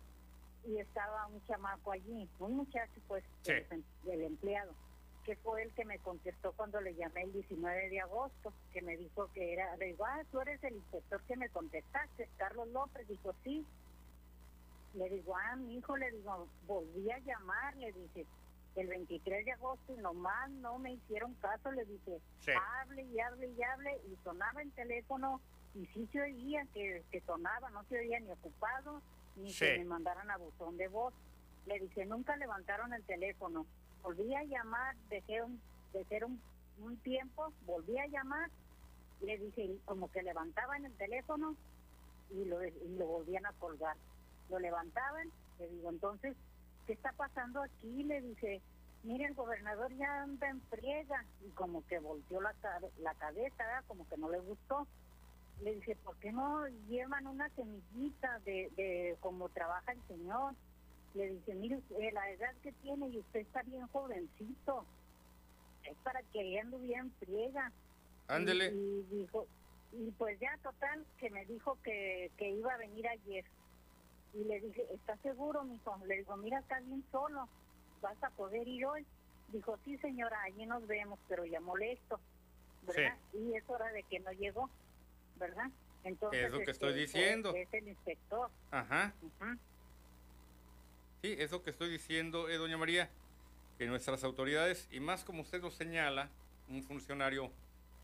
y estaba un chamaco allí, un muchacho pues del, empleado, que fue el que me contestó cuando le llamé el 19 de agosto, que me dijo que era, de igual, ah, tú eres el inspector que me contestaste, Carlos López, dijo sí. Le digo, ah, mi hijo, le digo, volví a llamar, le dije, el 23 de agosto y nomás no me hicieron caso, le dije, hable y hable y hable, y sonaba el teléfono, y sí se oía que, que sonaba, no se oía ni ocupado, ni que me mandaran a buzón de voz. Le dije, nunca levantaron el teléfono. Volví a llamar, dejé un, dejé un, un tiempo, volví a llamar, le dije, como que levantaban el teléfono y lo, y lo volvían a colgar. Lo levantaban, le digo, entonces, ¿qué está pasando aquí? Le dije, mire, el gobernador ya anda en friega y como que volteó la, la cabeza, como que no le gustó le dije, ¿por qué no llevan una semillita de, de cómo trabaja el señor? Le dije, mire, la edad que tiene y usted está bien jovencito. Es para que ande bien friega. Ándele. Y, dijo, y pues ya total, que me dijo que, que iba a venir ayer. Y le dije, ¿estás seguro, mijo? Le digo, mira, está bien solo. ¿Vas a poder ir hoy? Dijo, sí, señora, allí nos vemos, pero ya molesto. ¿Verdad? Y es hora de que no llegó. ¿verdad? Entonces, es lo que estoy este, diciendo. Es el inspector. Ajá. Sí, es lo que estoy diciendo, eh, doña María, que nuestras autoridades, y más como usted lo señala, un funcionario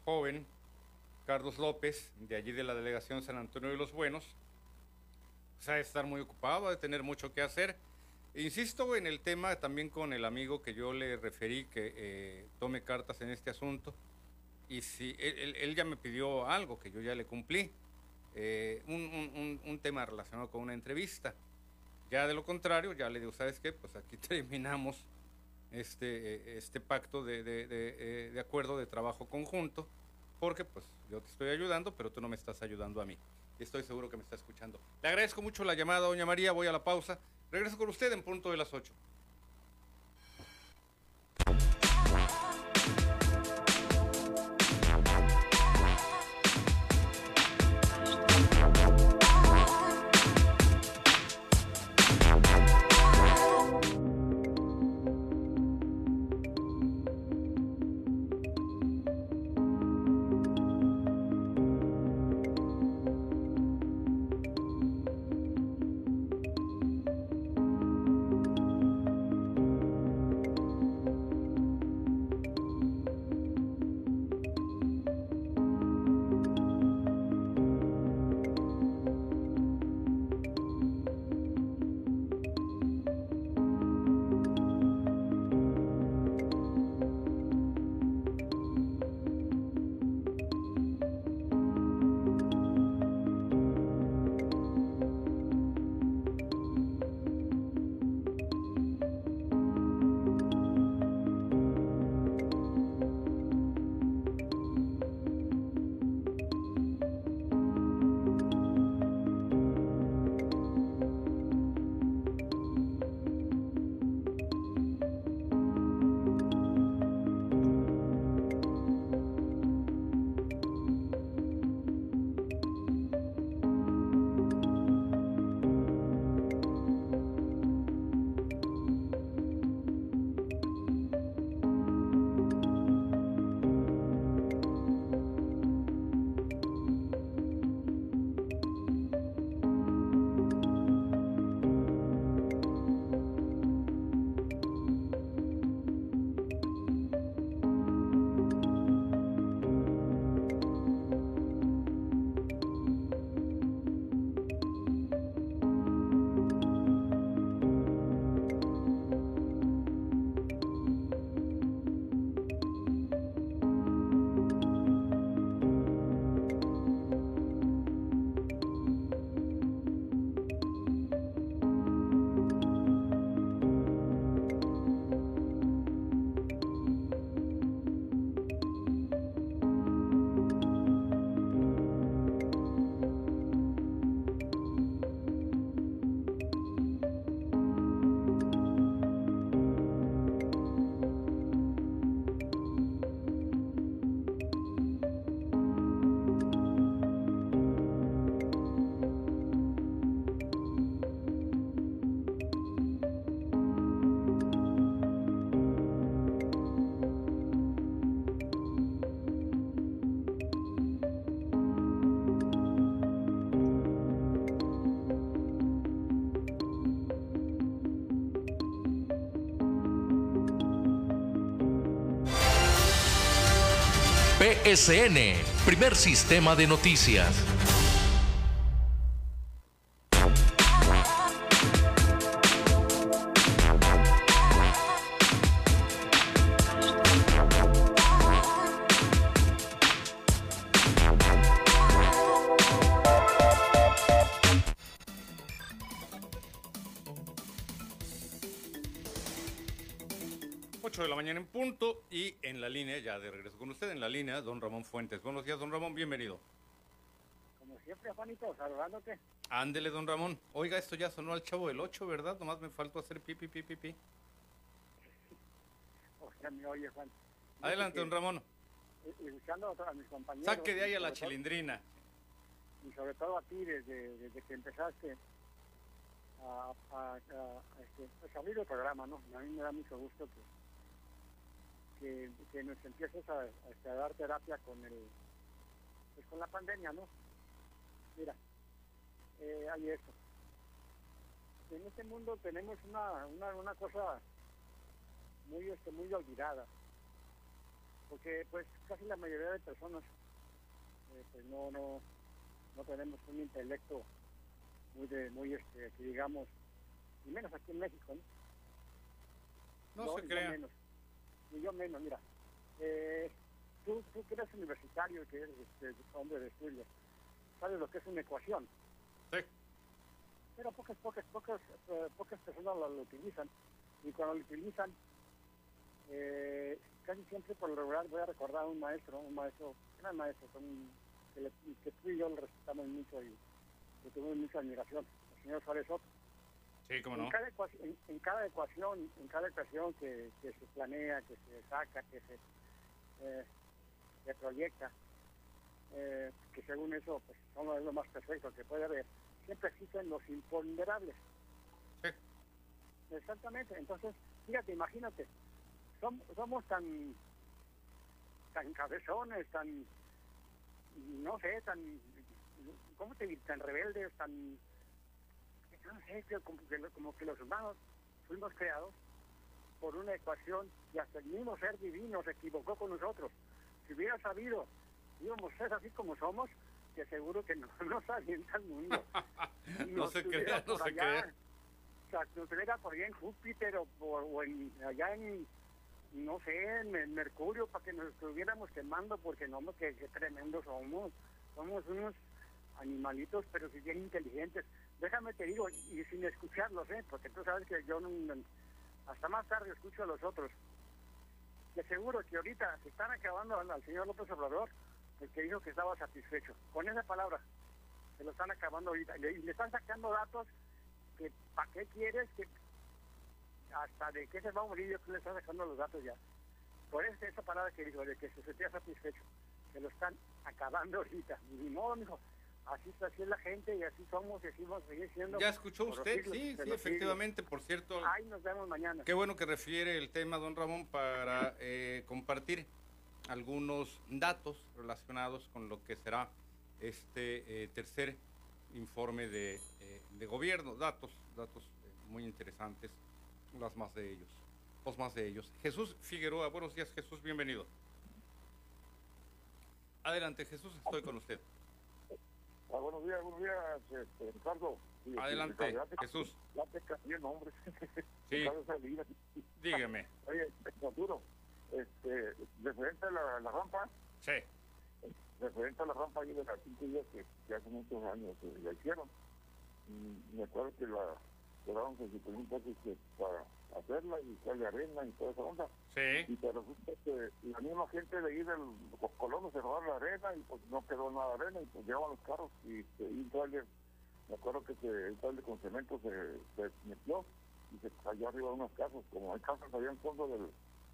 joven, Carlos López, de allí de la delegación San Antonio de los Buenos, pues ha de estar muy ocupado, de tener mucho que hacer. Insisto en el tema también con el amigo que yo le referí que eh, tome cartas en este asunto y si él, ya me pidió algo que yo ya le cumplí, eh, un, tema relacionado con una entrevista. Ya de lo contrario, ya le digo, ¿sabes qué? Pues aquí terminamos este, eh, este pacto de, eh, de, acuerdo de trabajo conjunto, porque pues yo te estoy ayudando, pero tú no me estás ayudando a mí. Estoy seguro que me está escuchando. Le agradezco mucho la llamada, doña María, voy a la pausa. Regreso con usted en punto de las 8. PSN, primer sistema de noticias. Bienvenido. Como siempre, Juanito, saludándote. Ándele, don Ramón. Oiga, esto ya sonó al chavo del 8, ¿verdad? Nomás me faltó hacer pipi, pipi, pipi. O sea, me oye, Juan. Adelante, don Ramón. Y, escuchando a mis compañeros. Saque de ahí a la todo- chilindrina. Y sobre todo a ti, desde, desde que empezaste a, a, a- este, pues, abrir el programa, ¿no? A mí me da mucho gusto que, que, que nos empieces a, este, a dar terapia con el pues, con la pandemia, ¿no? Mira, eh, hay esto. En este mundo tenemos una, una, una cosa muy este muy olvidada porque pues casi la mayoría de personas eh, pues no no no tenemos un intelecto muy de muy este que digamos y menos aquí en México ¿no? No se y crea. menos y yo menos mira eh, tú tú que eres universitario que eres este, hombre de estudios sabes lo que es una ecuación Sí. pero pocas pocas pocas eh, pocas personas lo, lo utilizan y cuando lo utilizan eh, casi siempre por lo regular voy a recordar a un maestro, un maestro, gran maestro, con, que, le- que tú y yo le respetamos mucho y le tuvimos mucha admiración, el señor Suárez Soto. Sí, cómo En no. cada, ecuación, en, en cada ecuación, en cada ecuación que, que se planea, que se saca, que se, eh, se proyecta, eh, que según eso pues, son lo, es lo más perfecto que puede haber, siempre existen los imponderables. Exactamente, entonces, fíjate, imagínate, som- somos tan tan cabezones, tan, no sé, tan, ¿cómo te digo? Tan rebeldes, tan, no sé, que, como que los humanos fuimos creados por una ecuación y hasta el mismo ser divino se equivocó con nosotros. Si hubiera sabido, íbamos a ser así como somos, que seguro que no nos avienta el mundo. No se crea, no se allá, crea. O sea, nos tuviera por allá en Júpiter o, por, o en, allá en, no sé, en, Mercurio para que nos estuviéramos quemando porque no, que, que tremendos somos. Somos unos animalitos, pero sí bien inteligentes. Déjame te digo, y sin escucharlos, ¿eh? porque tú sabes que yo no, hasta más tarde escucho a los otros. De seguro que ahorita se están acabando al, señor López Obrador, el que dijo que estaba satisfecho. Con esa palabra, se lo están acabando ahorita. Le- Y le están sacando datos que, ¿para qué quieres que hasta de qué se va a morir? Yo que le están sacando los datos ya. Por eso esa palabra que dijo, de que se sentía satisfecho, se lo están acabando ahorita. Ni modo, mijo. Así, está- así es la gente y así somos y así vamos a seguir siendo. ¿Ya escuchó usted? siglos Sí, sí, siglos. efectivamente. Por cierto, Ahí nos vemos mañana. Qué bueno que refiere el tema, don Ramón, para eh, compartir algunos datos relacionados con lo que será este eh, tercer informe de, eh, de gobierno. Datos, datos eh, muy interesantes, las más de ellos, los más de ellos. Jesús Figueroa, buenos días Jesús, bienvenido. Adelante Jesús, estoy con usted. Ah, buenos días, buenos días, este, Ricardo. Sí, sí, Adelante, te- Jesús. Ya te cambié el nombre. Sí. Dígame. Oye, Arturo, este, referente a la, la rampa, Sí. referente a la rampa ahí de las cinco días que, que hace muchos años eh, la hicieron. Mm, Me acuerdo que la cobraron 60 mil pesos que para hacerla y echarle arena y toda esa onda. Sí. Y pero resulta que la misma gente de ahí del los colonos se robaron la arena y pues no quedó nada de arena y pues llevaban los carros y, este, y un trailer, me acuerdo que se, un trailer con cemento se, se metió y se cayó arriba de unas casas, como hay casas allá en fondo del,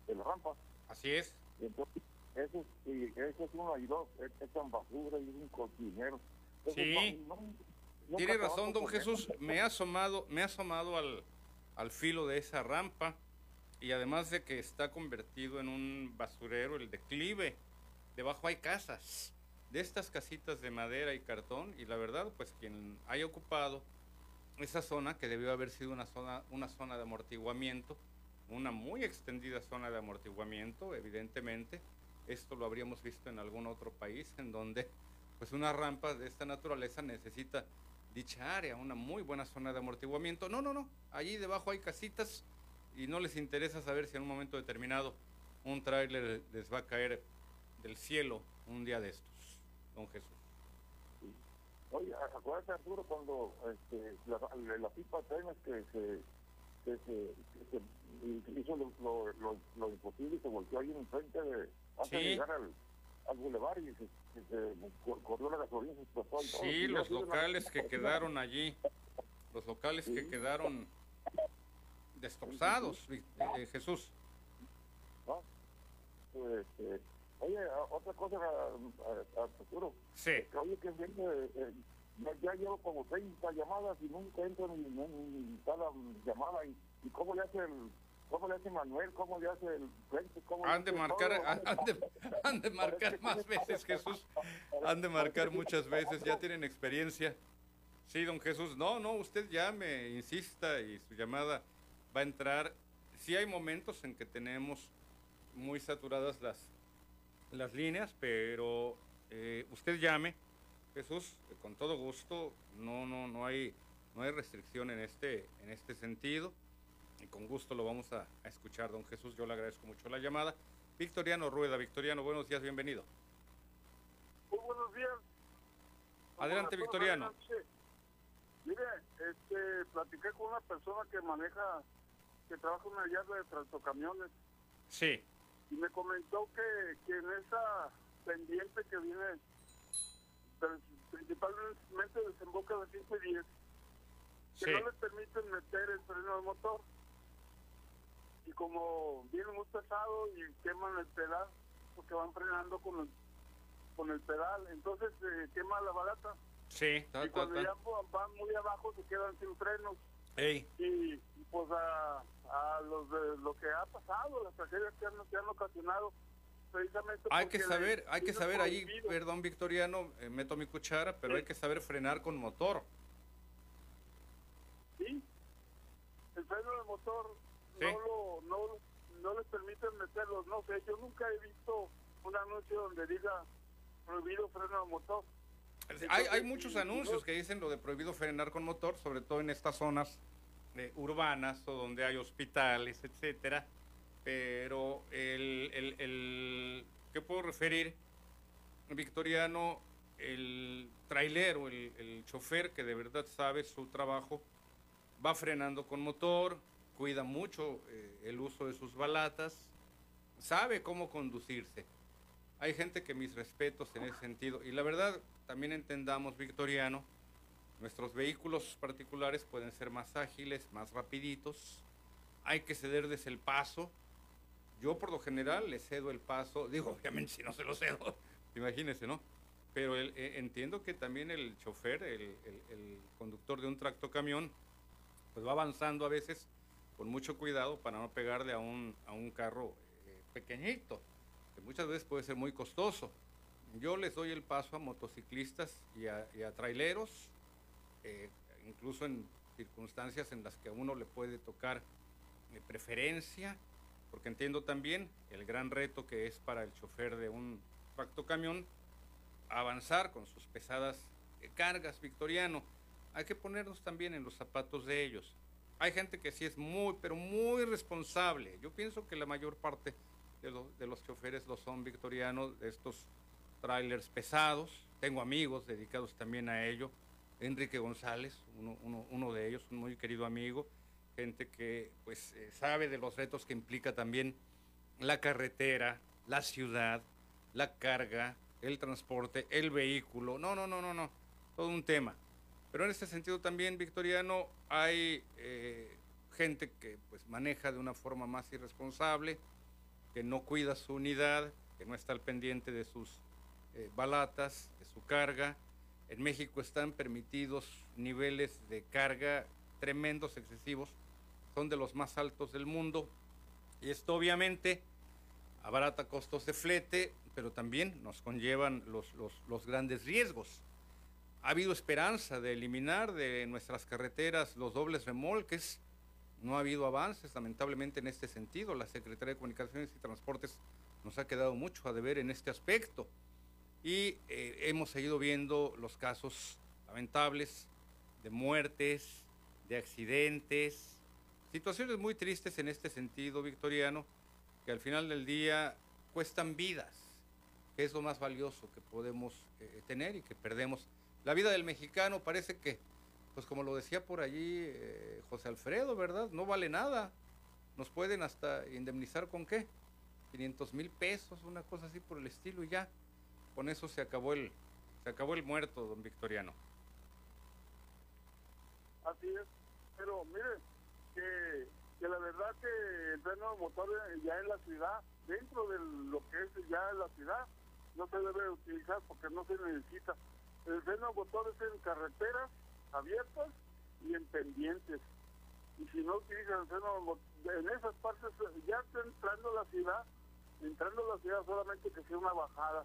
de la rampa. Así es. Y entonces, eso, y eso es uno y dos, e- echan basura y es un. Entonces, Sí. no- no- nunca Tiene razón, don Jesús. Me ha asomado, me ha asomado al, al filo de esa rampa y además de que está convertido en un basurero, el declive. Debajo hay casas, de estas casitas de madera y cartón y la verdad, pues quien haya ocupado esa zona, que debió haber sido una zona, una zona de amortiguamiento, una muy extendida zona de amortiguamiento, evidentemente, esto lo habríamos visto en algún otro país en donde pues una rampa de esta naturaleza necesita dicha área, una muy buena zona de amortiguamiento. No, no, no, allí debajo hay casitas y no les interesa saber si en un momento determinado un tráiler les va a caer del cielo un día de estos, don Jesús. Oye, acuérdate Arturo cuando este, la, la, pipa trenes que se, que se, que se hizo lo, lo, lo, imposible y se volteó ahí enfrente de, antes de llegar al, al bulevar y se, corrió la gasolina. Sí, los locales que quedaron allí, los locales que quedaron destrozados, eh, Jesús. ¿No? Pues, eh, Oye, otra cosa a, futuro. Sí. oye, que bien, eh, ya llevo como 30 llamadas y nunca entro ni, ni, cada llamada. Y, y, cómo le hace el, cómo le hace Manuel? ¿Cómo le hace el frente? Han de marcar, han, de, han de marcar más veces, Jesús. Han de marcar muchas veces, ya tienen experiencia. Sí, don Jesús. No, no, usted ya me insista y su llamada va a entrar. Sí hay momentos en que tenemos muy saturadas las las líneas, pero eh, usted llame, Jesús, con todo gusto, no, no, no hay, no hay restricción en este, en este sentido, y con gusto lo vamos a, escuchar, don Jesús, yo le agradezco mucho la llamada. Victoriano Rueda, Victoriano, buenos días, bienvenido. Muy buenos días. Adelante, Victoriano. Mire, este, platiqué con una persona que maneja, que trabaja en una yarda de tractocamiones. Sí y me comentó que, que en esa pendiente que viene principalmente desemboca de 5 y 10 que no le permiten meter el freno de motor y como viene muy pesado y queman el pedal porque van frenando con el, con el pedal entonces eh, quema la barata. Sí, y cuando ya van muy abajo se quedan sin frenos. Y pues a a los de lo que ha pasado, las tragedias que han, que han ocasionado precisamente hay que saber, hay que saber ahí, perdón Victoriano, eh, meto mi cuchara, pero hay que saber frenar con motor. Sí, el freno de motor no, lo, no, no les permiten meterlos, no sé, yo nunca he visto un anuncio donde diga prohibido freno de motor. Hay, hay muchos anuncios que dicen lo de prohibido frenar con motor, sobre todo en estas zonas urbanas o donde hay hospitales, etcétera. Pero el, el, el ¿qué puedo referir? Victoriano, el trailero, el, el chofer que de verdad sabe su trabajo, va frenando con motor, cuida mucho eh, el uso de sus balatas, sabe cómo conducirse. Hay gente que mis respetos en ese sentido. Y la verdad, también entendamos, Victoriano, Nuestros vehículos particulares pueden ser más ágiles, más rapiditos. Hay que cederles el paso. Yo por lo general le cedo el paso. Digo, obviamente si no se lo cedo, imagínense, ¿no? Pero eh, entiendo que también el chofer, el, conductor de un tractocamión, pues va avanzando a veces con mucho cuidado para no pegarle a un, a un carro eh, pequeñito, que muchas veces puede ser muy costoso. Yo les doy el paso a motociclistas y a, y a traileros eh, incluso en circunstancias en las que a uno le puede tocar eh, preferencia, porque entiendo también el gran reto que es para el chofer de un camión avanzar con sus pesadas eh, cargas, Victoriano. Hay que ponernos también en los zapatos de ellos. Hay gente que sí es muy, pero muy responsable. Yo pienso que la mayor parte de, de los choferes lo son victorianos, de estos trailers pesados. Tengo amigos dedicados también a ello Enrique González, uno, de ellos, un muy querido amigo, gente que pues eh, sabe de los retos que implica también la carretera, la ciudad, la carga, el transporte, el vehículo. No, no, no, no, no, todo un tema. Pero en este sentido también, Victoriano, hay eh, gente que pues maneja de una forma más irresponsable, que no cuida su unidad, que no está al pendiente de sus eh, balatas, de su carga, en México están permitidos niveles de carga tremendos, excesivos, son de los más altos del mundo. Y esto obviamente abarata costos de flete, pero también nos conllevan los, los, grandes riesgos. Ha habido esperanza de eliminar de nuestras carreteras los dobles remolques. No ha habido avances, lamentablemente, en este sentido. La Secretaría de Comunicaciones y Transportes nos ha quedado mucho a deber en este aspecto. Y eh, hemos seguido viendo los casos lamentables de muertes, de accidentes, situaciones muy tristes en este sentido, Victoriano, que al final del día cuestan vidas, que es lo más valioso que podemos eh, tener y que perdemos. La vida del mexicano parece que, pues como lo decía por allí eh, José Alfredo, ¿verdad? No vale nada. Nos pueden hasta indemnizar con qué? 500 mil pesos, una cosa así por el estilo y ya. Con eso se acabó el, se acabó el muerto, don Victoriano. Así es, pero mire, que, que la verdad que el freno motor ya en la ciudad, dentro de lo que es ya la ciudad, no se debe utilizar porque no se necesita. El freno motor es en carreteras abiertas y en pendientes. Y si no utilizan el freno en esas partes, ya está entrando a la ciudad, entrando a la ciudad solamente que sea una bajada.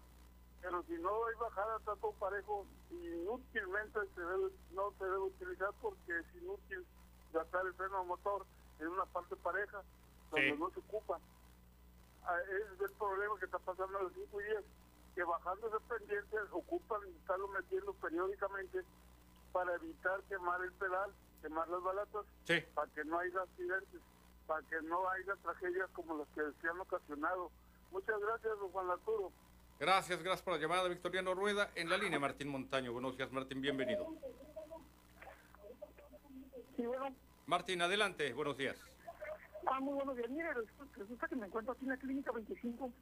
Pero si no hay bajada, está todo parejo, inútilmente se debe, no se debe utilizar porque es inútil gastar el freno motor en una parte pareja donde no se ocupa. Ah, es el problema que está pasando en los 5 días, que bajando ese pendiente ocupan estarlo metiendo periódicamente para evitar quemar el pedal, quemar las balatas, para que no haya accidentes, para que no haya tragedias como las que se han ocasionado. Muchas gracias, don Juan Arturo. Gracias, gracias por la llamada, Victoriano Rueda. En la línea, Martín Montaño. Buenos días, Martín, bienvenido. Sí, bueno. Martín, adelante, buenos días. Ah, muy buenos días. Mire, resulta que me encuentro aquí en la clínica 25.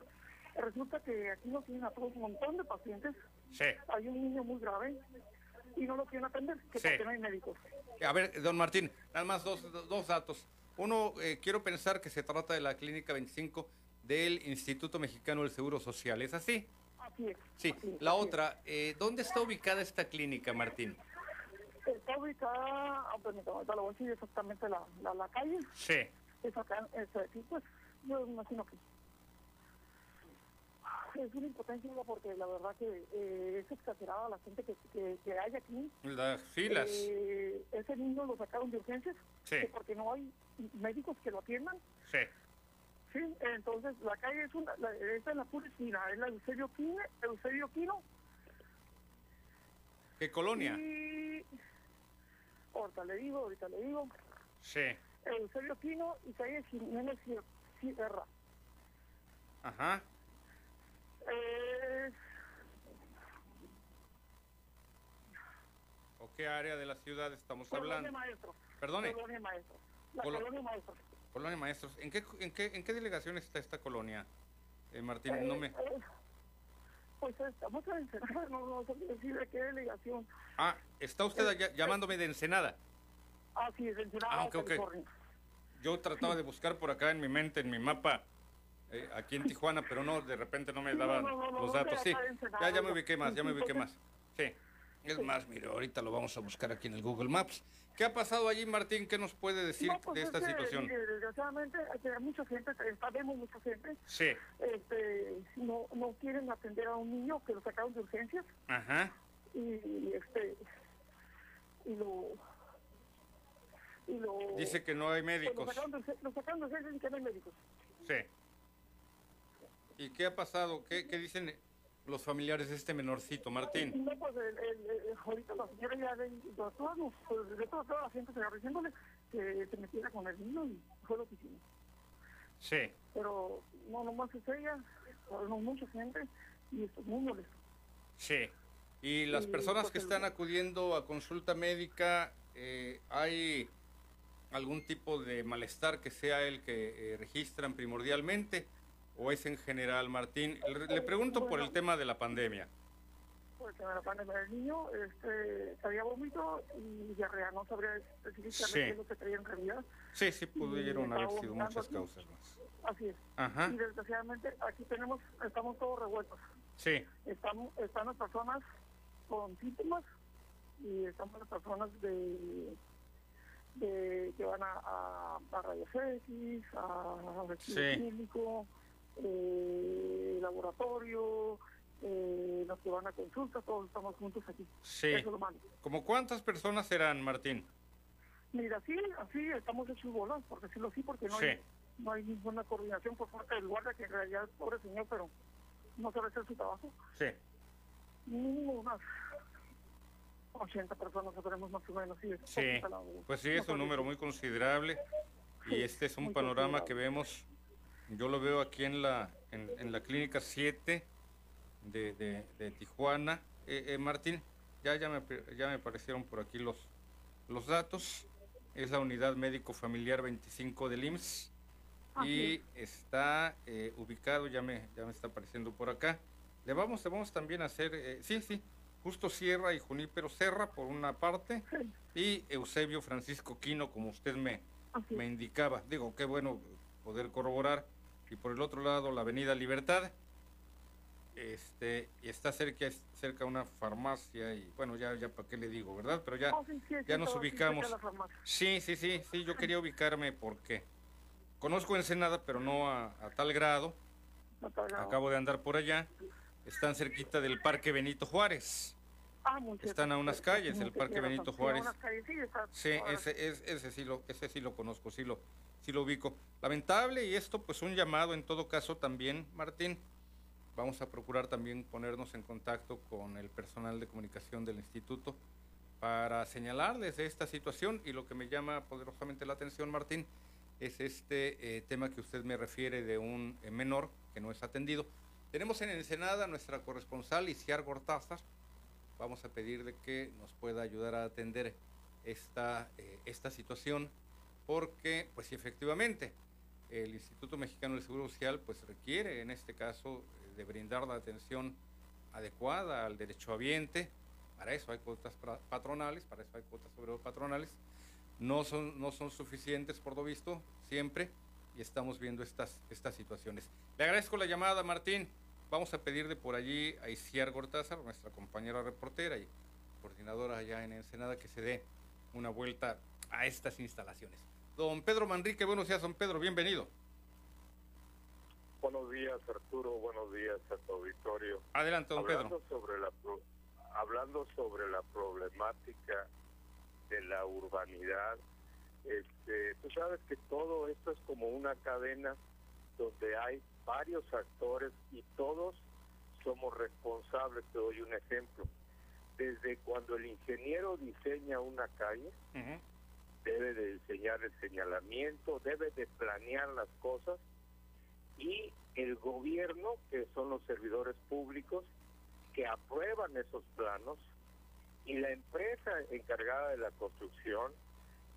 Resulta que aquí nos tienen a todos un montón de pacientes. Sí. Hay un niño muy grave y no lo quieren atender, que Sí. porque no hay médicos. A ver, don Martín, nada más dos, dos datos. Uno, eh, quiero pensar que se trata de la Clínica 25 del Instituto Mexicano del Seguro Social. ¿Es así? Así es. Sí. La otra, eh, ¿dónde está ubicada esta clínica, Martín? Está ubicada, ah, permítame, ahorita le voy a decir exactamente la, la, la calle. Sí. Es acá, es aquí, pues, yo me imagino que es una impotencia porque la verdad que eh, es exagerada la gente que, que, que hay aquí. Las filas. Eh, ese niño lo sacaron de urgencias Sí. que porque no hay médicos que lo atiendan. Sí. Sí, entonces la calle es una, la, esta es la pura esquina, es la Eusebio Quino, Eusebio Quino. ¿Qué colonia? Y ahorita le digo, ahorita le digo, Sí. Eusebio Quino y calle Jiménez Sierra. Ajá. Eh, ¿O qué área de la ciudad estamos Colonia hablando? Maestro. Perdone. Colonia Maestro. La Colo- Colonia Maestro. Colonia Maestros. ¿En qué, en qué, en qué delegación está esta colonia, eh, Martín? No me... Eh, eh, pues estamos en Ensenada, no, no sé decir de qué delegación. Ah, está usted allá- llamándome de Ensenada. Ah, sí, es Ensenada, Ah, ok, ok. California. Yo trataba de buscar por acá en mi mente, en mi mapa, eh, aquí en Tijuana, pero no, de repente no me daban no, no, no, los datos. Sí, ya, ya me ubiqué más, ya me ubiqué más. Sí. Es más, mire, ahorita lo vamos a buscar aquí en el Google Maps. ¿Qué ha pasado allí, Martín? ¿Qué nos puede decir pues de es esta que, situación? desgraciadamente, hay mucha gente, sabemos mucha gente, Sí. este, no, no quieren atender a un niño que lo sacaron de urgencias Ajá. y, este, y lo, y lo... Dice que no hay médicos. Lo sacaron de urgencias y que no hay médicos. Sí. ¿Y qué ha pasado? ¿Qué, qué dicen los familiares de este menorcito, Martín? No, pues el, el, el- ahorita la señora ya de, de todas, pues, de toda, toda la gente diciéndole que se metiera con el niño y fue lo que hicimos. Sí. Pero no nomás es ella, no mucha gente y esto es muy molesto. Sí. Y las Y, personas pues, que el- están acudiendo a consulta médica, eh, ¿hay algún tipo de malestar que sea el que eh, registran primordialmente? ¿O es en general, Martín? Le, le pregunto por el tema de la pandemia. Porque me la pandemia del niño, este, había vómito y diarrea, no sabría específicamente Sí. lo que traía en realidad. Sí, sí, pudieron haber sido muchas así. causas más. Así es. Ajá. Y desgraciadamente aquí tenemos, estamos todos revueltos. Sí, Estamos, están las personas con síntomas y estamos las personas de, de que van a, a, a X, a estudio Sí. clínico, eh, laboratorio, eh, los que van a consulta, todos estamos juntos aquí. sí. Eso es lo malo. ¿Como cuántas personas serán, Martín? Mira, así, así estamos hechos bolas, porque sí lo sí, porque no, Sí. hay, no hay ninguna coordinación por parte del guardia que en realidad pobre señor, pero no sabe hacer su trabajo. Sí. Mínimo unas 80 personas tenemos más o menos. Sí, sí. pues sí, es un número muy considerable y este es un panorama que vemos, yo lo veo aquí en la, en, la clínica 7 de, de, Tijuana. Eh, eh, Martín, ya, ya, me, ya me aparecieron por aquí los, los datos. Es la unidad médico familiar 25 del IMSS y está eh, ubicado, ya me, ya me está apareciendo por acá. Le vamos, le vamos también a hacer, eh, sí, sí, Justo Sierra y Junípero Serra por una parte y Eusebio Francisco Quino, como usted me, me indicaba. Digo, qué bueno poder corroborar. Y por el otro lado, la Avenida Libertad. Este, y está cerca, cerca una farmacia y bueno, ya, ya para qué le digo, ¿verdad? Pero ya, oh, ya nos ubicamos. Sí, sí, sí, sí, yo quería ubicarme porque conozco Ensenada, pero no a, tal grado. Acabo de andar por allá. Están cerquita del Parque Benito Juárez. Ah, Están a unas calles, el Parque Benito Juárez. Sí, ese, ese, sí lo, ese sí lo conozco, sí lo, sí lo ubico. Lamentable y esto pues un llamado en todo caso también, Martín. Vamos a procurar también ponernos en contacto con el personal de comunicación del instituto para señalarles esta situación y lo que me llama poderosamente la atención, Martín, es este eh, tema que usted me refiere de un eh, menor que no es atendido. Tenemos en Ensenada nuestra corresponsal Isiar Gortázar, vamos a pedirle que nos pueda ayudar a atender esta, eh, esta situación, porque, pues efectivamente, el Instituto Mexicano del Seguro Social, pues requiere, en este caso, eh, de brindar la atención adecuada al derecho habiente, para eso hay cuotas patronales, para eso hay cuotas sobre patronales, no son, no son suficientes por lo visto, siempre, y estamos viendo estas, estas situaciones. Le agradezco la llamada, Martín. Vamos a pedirle por allí a Isiar Gortázar, nuestra compañera reportera y coordinadora allá en Ensenada, que se dé una vuelta a estas instalaciones. Don Pedro Manrique, buenos días, don Pedro, bienvenido. Buenos días, Arturo, buenos días a tu auditorio. Adelante, don hablando Pedro. Sobre la, hablando sobre la problemática de la urbanidad, este, tú sabes que todo esto es como una cadena donde hay varios actores y todos somos responsables. Te doy un ejemplo. Desde cuando el ingeniero diseña una calle, debe de diseñar el señalamiento, debe de planear las cosas y el gobierno, que son los servidores públicos, que aprueban esos planos, y la empresa encargada de la construcción,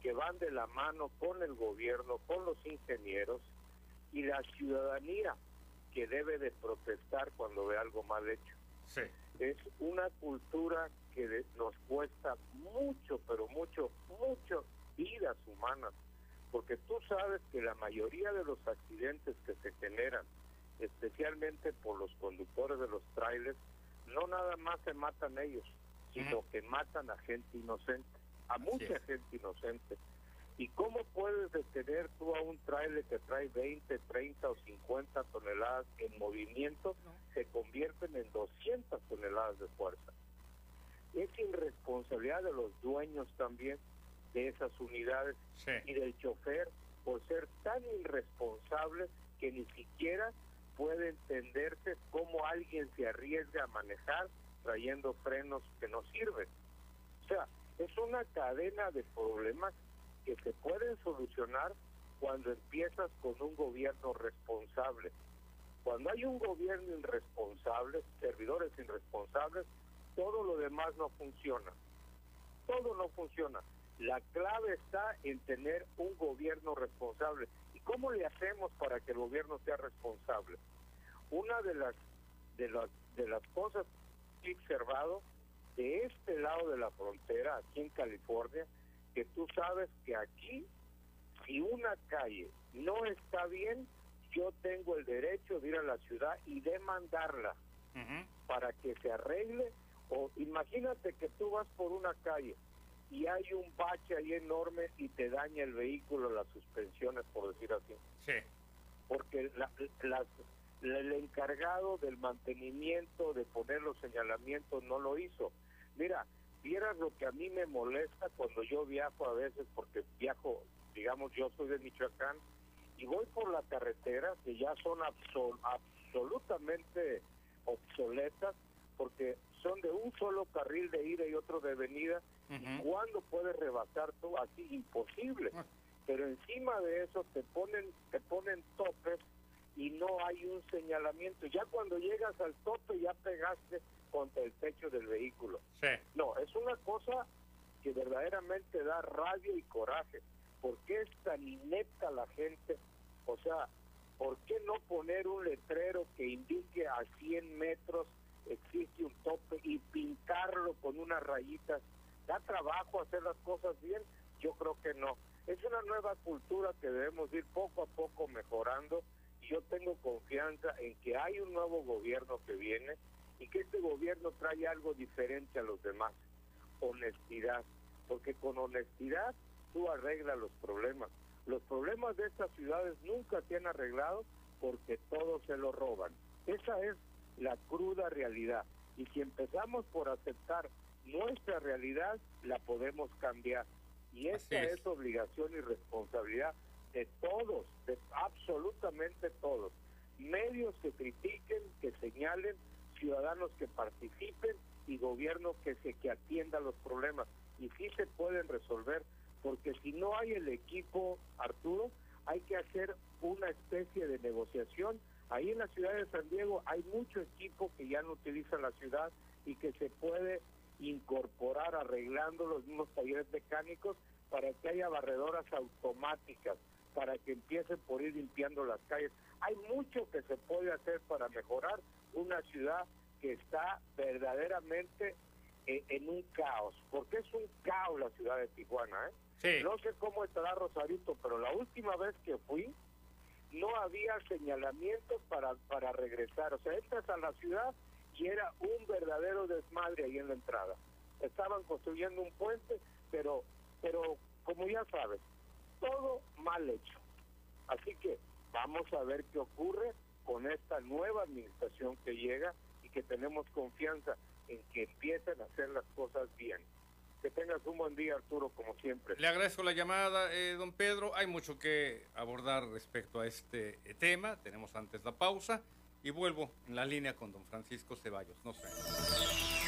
que van de la mano con el gobierno, con los ingenieros, y la ciudadanía que debe de protestar cuando ve algo mal hecho. Es una cultura que nos cuesta mucho, pero mucho, mucho vidas humanas, porque tú sabes que la mayoría de los accidentes que se generan, especialmente por los conductores de los trailers, no nada más se matan ellos, sino que matan a gente inocente, a mucha gente inocente. ¿Y cómo puedes detener tú a un trailer que trae 20, 30 o 50 toneladas en movimiento? Se convierten en 200 toneladas de fuerza. Es irresponsabilidad de los dueños también de esas unidades y del chofer por ser tan irresponsable que ni siquiera puede entenderse cómo alguien se arriesga a manejar trayendo frenos que no sirven. O sea, es una cadena de problemas que se pueden solucionar cuando empiezas con un gobierno responsable. Cuando hay un gobierno irresponsable, servidores irresponsables, todo lo demás no funciona. Todo no funciona. La clave está en tener un gobierno responsable. ¿Y cómo le hacemos para que el gobierno sea responsable? Una de las de las de las cosas que he observado de este lado de la frontera, aquí en California, que tú sabes que aquí, si una calle no está bien, yo tengo el derecho de ir a la ciudad y demandarla para que se arregle. O imagínate que tú vas por una calle y hay un bache ahí enorme y te daña el vehículo, las suspensiones, por decir así. Sí. Porque el encargado del mantenimiento, de poner los señalamientos, no lo hizo. Mira, vieras lo que a mí me molesta cuando yo viajo a veces, porque viajo, digamos, yo soy de Michoacán y voy por la carretera que ya son absolutamente obsoletas porque son de un solo carril de ida y otro de venida. ¿Y cuándo puedes rebasar tú? Así, imposible. Ah. Pero encima de eso te ponen, te ponen topes y no hay un señalamiento. Ya cuando llegas al tope ya pegaste contra el techo del vehículo. No, es una cosa que verdaderamente da rabia y coraje. ¿Por qué es tan inepta la gente? O sea, ¿por qué no poner un letrero que indique a 100 metros existe un tope y pintarlo con unas rayitas? ¿Da trabajo hacer las cosas bien? Yo creo que no. Es una nueva cultura que debemos ir poco a poco mejorando y yo tengo confianza en que hay un nuevo gobierno que viene y que este gobierno trae algo diferente a los demás. Honestidad. Porque con honestidad tú arreglas los problemas. Los problemas de estas ciudades nunca se han arreglado porque todos se lo roban. Esa es la cruda realidad. Y si empezamos por aceptar nuestra realidad, la podemos cambiar. Y esa es. obligación y responsabilidad de todos, de absolutamente todos. Medios que critiquen, que señalen, ciudadanos que participen y gobierno que se que atienda los problemas. Y sí se pueden resolver porque si no hay el equipo, Arturo, hay que hacer una especie de negociación. Ahí en la ciudad de San Diego hay mucho equipo que ya no utiliza la ciudad y que se puede incorporar arreglando los mismos talleres mecánicos para que haya barredoras automáticas, para que empiecen por ir limpiando las calles. Hay mucho que se puede hacer para mejorar una ciudad que está verdaderamente eh, en un caos, porque es un caos la ciudad de Tijuana, ¿eh? No sé cómo estará Rosarito, pero la última vez que fui, no había señalamientos para, para regresar. O sea, entras a la ciudad y era un verdadero desmadre ahí en la entrada. Estaban construyendo un puente, pero, pero como ya sabes, todo mal hecho. Así que vamos a ver qué ocurre con esta nueva administración que llega y que tenemos confianza en que empiecen a hacer las cosas bien. Que tengas un buen día, Arturo, como siempre. Le agradezco la llamada, eh, don Pedro. Hay mucho que abordar respecto a este eh, tema. Tenemos antes la pausa y vuelvo en la línea con don Francisco Ceballos. No sé.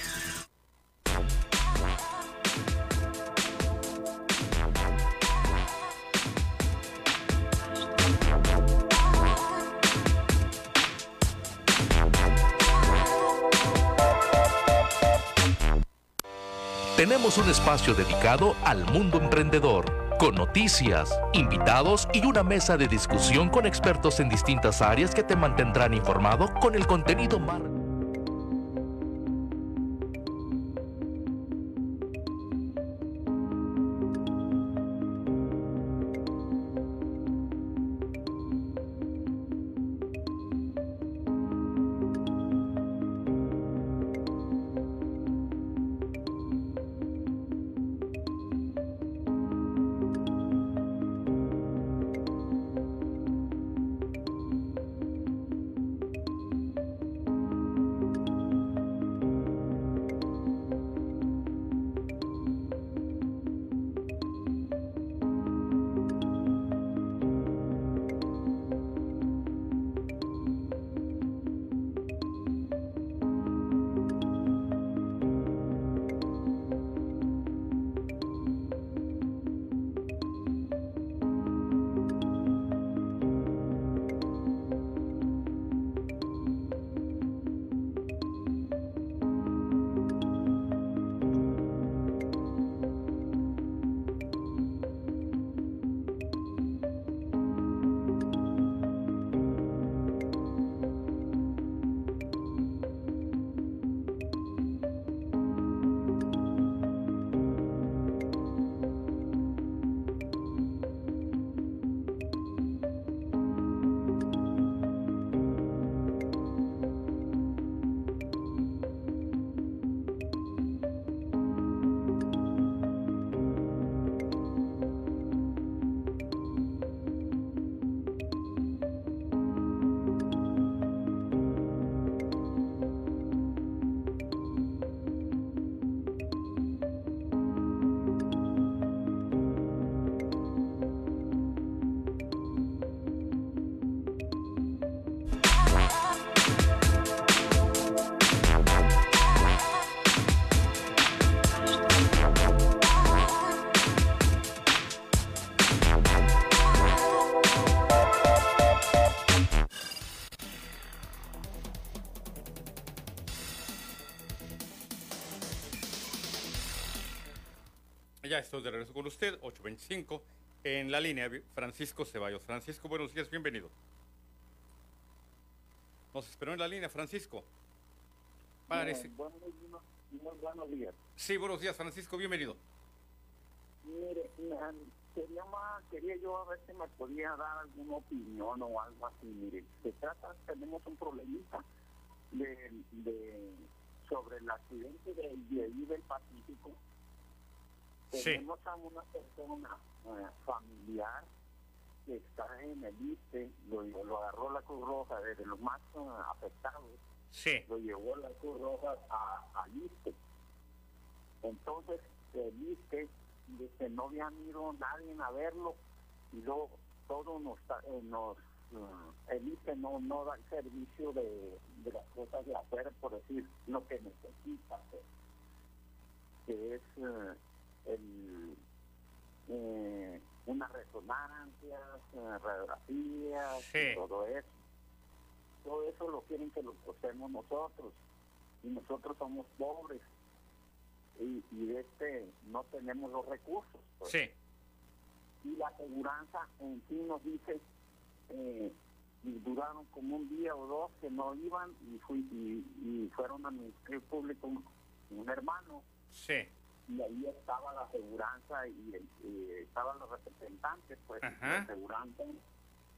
Tenemos un espacio dedicado al mundo emprendedor, con noticias, invitados y una mesa de discusión con expertos en distintas áreas que te mantendrán informado con el contenido más... estoy de regreso con usted, 825, en la línea Francisco Ceballos. Francisco, buenos días, bienvenido. Nos esperó en la línea, Francisco. Parece. buenos, buenos días. Sí, buenos días, Francisco, bienvenido. Mire, quería, quería yo a ver si me podía dar alguna opinión o algo así. Mire, se trata, tenemos un problemita de, de sobre el accidente de, de del Pacífico. Tenemos a una persona eh, familiar que está en el ISTE, lo, lo agarró la Cruz Roja, desde los más uh, afectados, sí. lo llevó la Cruz Roja a, al ISTE. Entonces, el ISTE dice, no había ido nadie a verlo, y luego todo nos, eh, nos uh, el ISTE no, no da el servicio de, de las cosas de afuera, por decir lo que necesita hacer, que es el eh, unas resonancias, eh, radiografías, todo eso. Todo eso lo quieren que lo hacemos nosotros. Y nosotros somos pobres. Y, y este no tenemos los recursos. Pues. Sí. Y la aseguranza en sí nos dice, eh, y duraron como un día o dos que no iban y, fui, y, fueron a mi público un hermano. Sí y ahí estaba la aseguranza y, estaban los representantes, pues, la aseguranza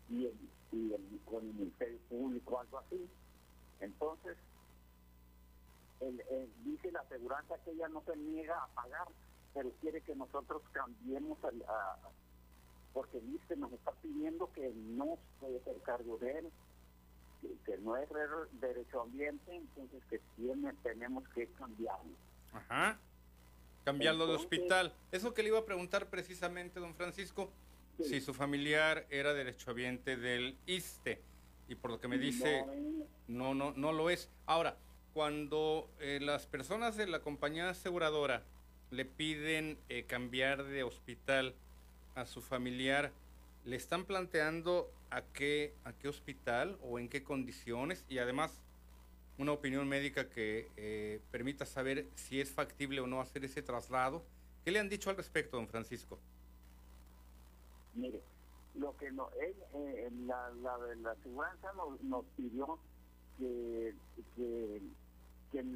y el, y el, con el Ministerio Público, algo así. Entonces, el, dice la aseguranza que ella no se niega a pagar, pero quiere que nosotros cambiemos a, porque dice, nos está pidiendo que no se hacer cargo de él, que, no es derecho ambiente, entonces que tiene, tenemos que cambiarlo. Ajá cambiarlo de hospital. Eso que le iba a preguntar precisamente, don Francisco, si su familiar era derechohabiente del ISTE. Y por lo que me dice, no, no, no lo es. Ahora, cuando eh, las personas de la compañía aseguradora le piden eh, cambiar de hospital a su familiar, ¿le están planteando a qué, a qué hospital o en qué condiciones? Y además, una opinión médica que eh, permita saber si es factible o no hacer ese traslado. ¿Qué le han dicho al respecto, don Francisco? Mire, lo que no, él, eh, la, la, la aseguranza nos, pidió que, que, que el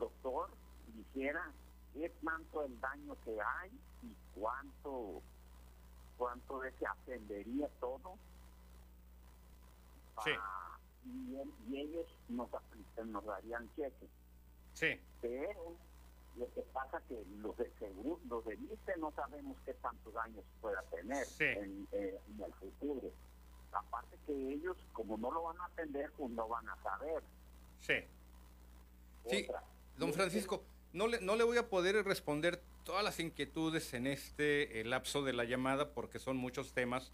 doctor dijera qué tanto el daño que hay y cuánto cuánto de se atendería todo. Sí y, ellos nos, nos darían cheque. Sí. Pero lo que pasa que los de seguro, los de ISTE no sabemos qué tantos daños pueda tener en, eh, en, el futuro. Aparte que ellos, como no lo van a atender, pues no van a saber. Sí. Sí, don Francisco, no le, no le voy a poder responder todas las inquietudes en este eh, lapso de la llamada porque son muchos temas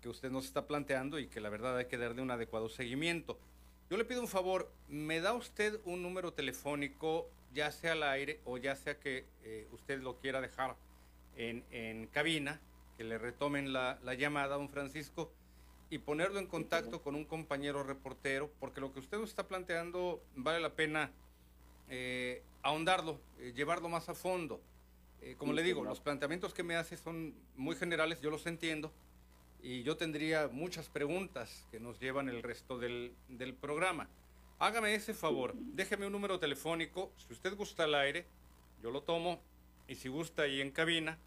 que usted nos está planteando y que la verdad hay que darle un adecuado seguimiento. Yo le pido un favor, ¿me da usted un número telefónico, ya sea al aire o ya sea que eh, usted lo quiera dejar en, cabina, que le retomen la, llamada, don Francisco, y ponerlo en contacto con un compañero reportero, porque lo que usted nos está planteando vale la pena eh, ahondarlo, eh, llevarlo más a fondo. como le digo, los planteamientos que me hace son muy generales, yo los entiendo, y yo tendría muchas preguntas que nos llevan el resto del, del programa. Hágame ese favor, déjeme un número telefónico, si usted gusta al aire, yo lo tomo, y si gusta ahí en cabina,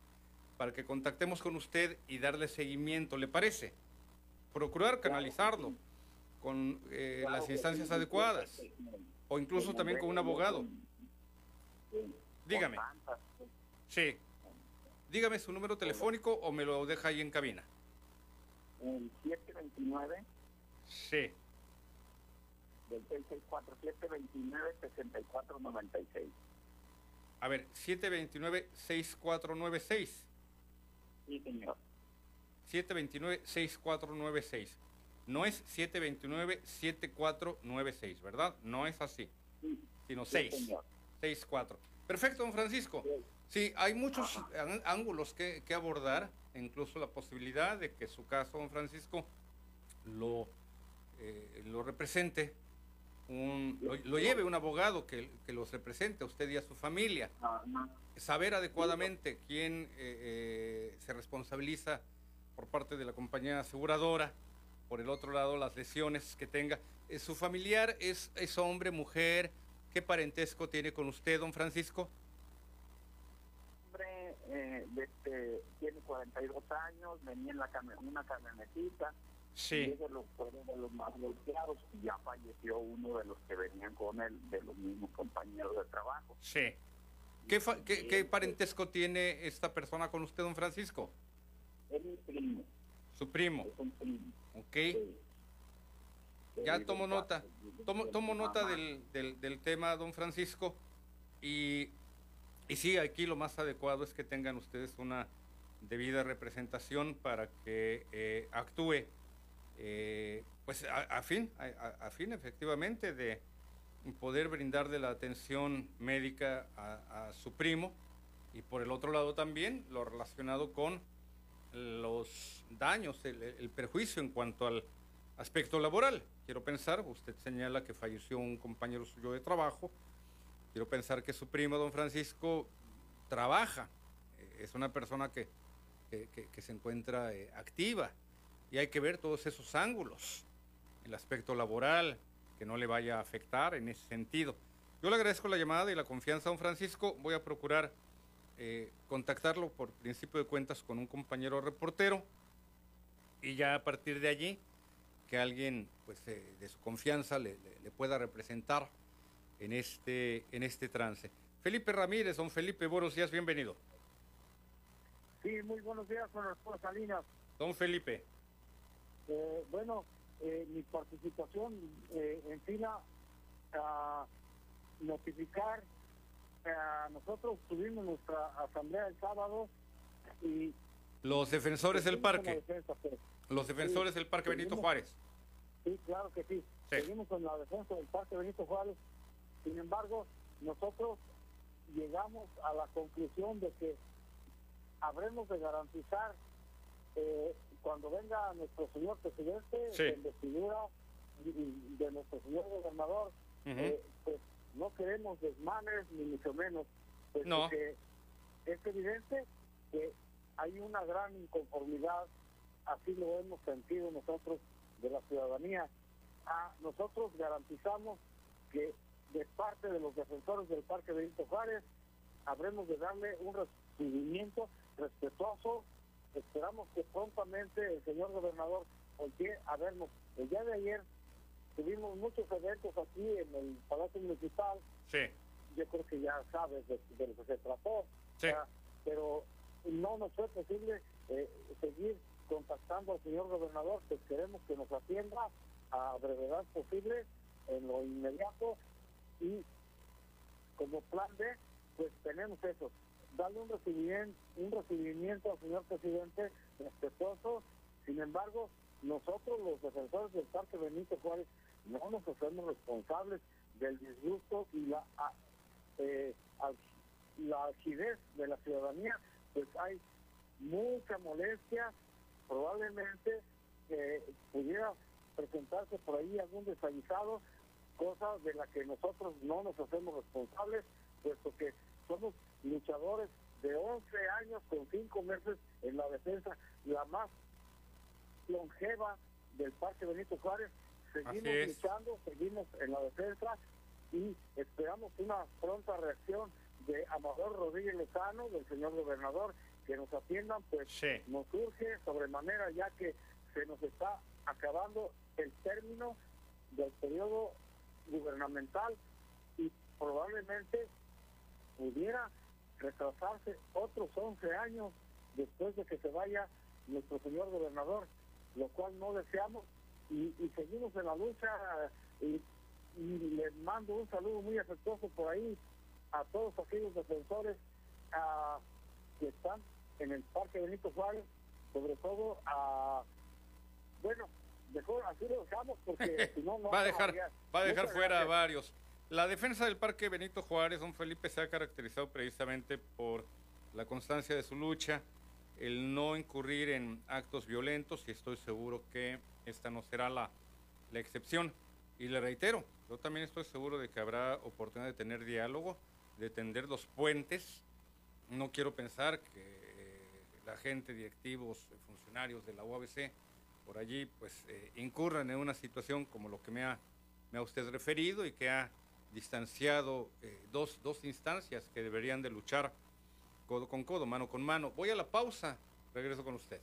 para que contactemos con usted y darle seguimiento, ¿le parece? Procurar canalizarlo con eh, las instancias adecuadas, o incluso también con un abogado. Dígame. Sí. Dígame su número telefónico o me lo deja ahí en cabina el 729. Sí. Del 664-729-6496. A ver, 729-6496. Sí, señor. 729-6496. No es 729-7496, ¿verdad? No es así. Sí. Sino 6. 64. Perfecto, don Francisco. Sí, hay muchos ángulos que, que abordar incluso la posibilidad de que su caso, don Francisco, lo, eh, lo represente un, lo, lleve un abogado que, que, los represente a usted y a su familia. Saber adecuadamente quién eh, eh, se responsabiliza por parte de la compañía aseguradora, por el otro lado las lesiones que tenga. Eh, ¿Su familiar es, es hombre, mujer? ¿Qué parentesco tiene con usted, don Francisco? Hombre, este, tiene 42 años, venía en la una camionetita Sí. de los, de los más golpeados y ya falleció uno de los que venían con él, de los mismos compañeros de trabajo. Sí. ¿Qué, qué, parentesco tiene esta persona con usted, don Francisco? Es mi primo. ¿Su primo? Es un primo. Ok. Ya tomo nota. Tomo, tomo nota del, del, del, tema, don Francisco. Y, y sí, aquí lo más adecuado es que tengan ustedes una debida representación para que eh, actúe eh, pues a, fin, a, fin efectivamente de poder brindarle la atención médica a, su primo y por el otro lado también lo relacionado con los daños, el, perjuicio en cuanto al aspecto laboral. Quiero pensar, usted señala que falleció un compañero suyo de trabajo, quiero pensar que su primo, don Francisco, trabaja, eh, es una persona que, que, se encuentra eh, activa, y hay que ver todos esos ángulos, el aspecto laboral, que no le vaya a afectar en ese sentido. Yo le agradezco la llamada y la confianza, don Francisco. Voy a procurar eh, contactarlo por principio de cuentas con un compañero reportero y ya a partir de allí que alguien pues, de su confianza le, pueda representar en este, en este trance. Felipe Ramírez, don Felipe, buenos días, bienvenido. Sí, muy buenos días, con Salinas. Don Felipe. Eh, bueno, eh, mi participación eh, en fila a notificar, nosotros tuvimos nuestra asamblea el sábado y... Los defensores del parque. Pues. Los defensores del parque Benito Juárez. Sí, claro que sí. Seguimos con la defensa del parque Benito Juárez. Sin embargo, nosotros llegamos a la conclusión de que habremos de garantizar eh, cuando venga nuestro señor presidente, sí. en vestidura de nuestro señor gobernador, eh, pues no queremos desmanes ni mucho menos, pues no. porque es evidente que hay una gran inconformidad, así lo hemos sentido nosotros de la ciudadanía. A nosotros garantizamos que de parte de los defensores del Parque Benito Juárez habremos de darle un recibimiento respetuoso Esperamos que prontamente el señor gobernador voltee a vernos. El día de ayer tuvimos muchos eventos aquí en el Palacio Municipal. Sí. Yo creo que ya sabes de, lo que se trató. Sí. pero no nos fue posible eh, seguir contactando al señor gobernador, que queremos que nos atienda a brevedad posible en lo inmediato y como plan B, pues tenemos eso, darle un recibimiento, un recibimiento al señor presidente respetuoso. Sin embargo, nosotros los defensores del Parque Benito Juárez no nos hacemos responsables del disgusto y la, eh, la agidez de la ciudadanía, pues hay mucha molestia, probablemente eh, pudiera presentarse por ahí algún desaguisado, cosa de la que nosotros no nos hacemos responsables, puesto que somos luchadores de 11 años con 5 meses en la defensa, la más longeva del Parque Benito Juárez. Seguimos luchando, seguimos en la defensa y esperamos una pronta reacción de Amador Rodríguez Lozano, del señor gobernador, que nos atiendan, pues nos surge sobremanera ya que se nos está acabando el término del periodo gubernamental y probablemente pudiera retrasarse otros 11 años después de que se vaya nuestro señor gobernador, lo cual no deseamos y, seguimos en la lucha. Y, les mando un saludo muy afectuoso por ahí a todos aquellos defensores que están en el Parque Benito Juárez, sobre todo a, bueno, mejor así lo dejamos porque si no, no va a dejar, va a dejar fuera a varios. La defensa del Parque Benito Juárez, don Felipe, se ha caracterizado precisamente por la constancia de su lucha, el no incurrir en actos violentos, y estoy seguro que esta no será la, la excepción. Y le reitero, yo también estoy seguro de que habrá oportunidad de tener diálogo, de tender los puentes. No quiero pensar que la gente, directivos, funcionarios de la UABC por allí, pues eh, incurran en una situación como lo que me ha, me ha usted referido y que ha distanciado eh, dos, dos instancias que deberían de luchar codo con codo, mano con mano. Voy a la pausa, regreso con usted.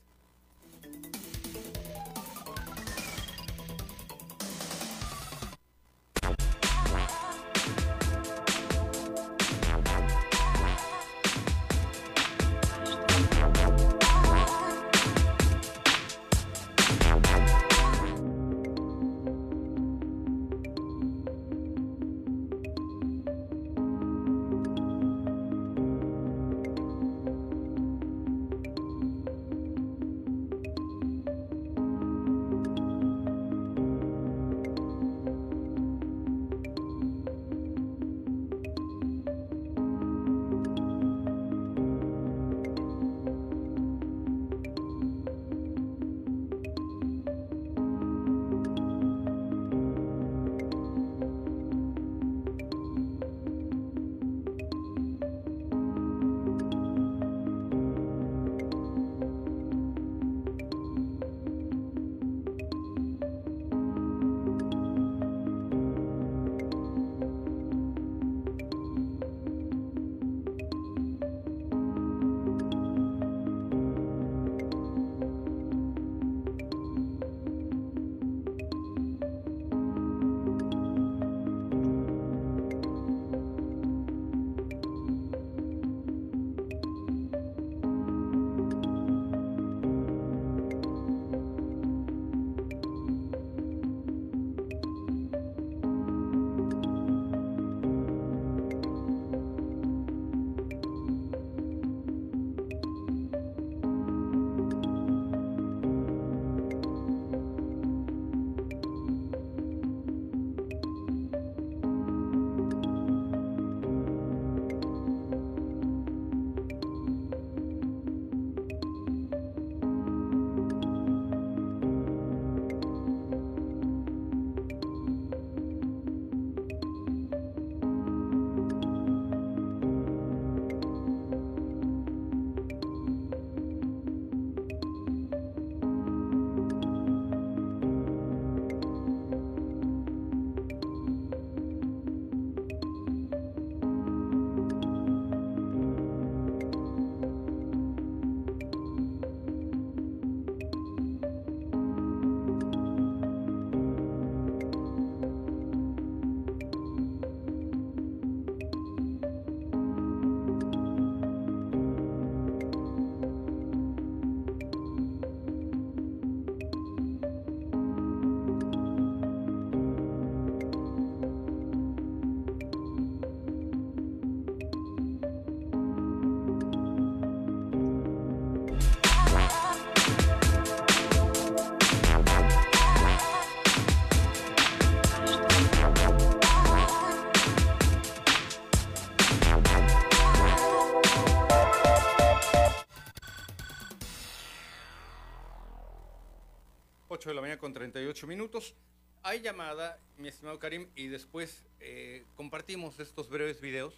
18 minutos. Hay llamada, mi estimado Karim, y después eh, compartimos estos breves videos.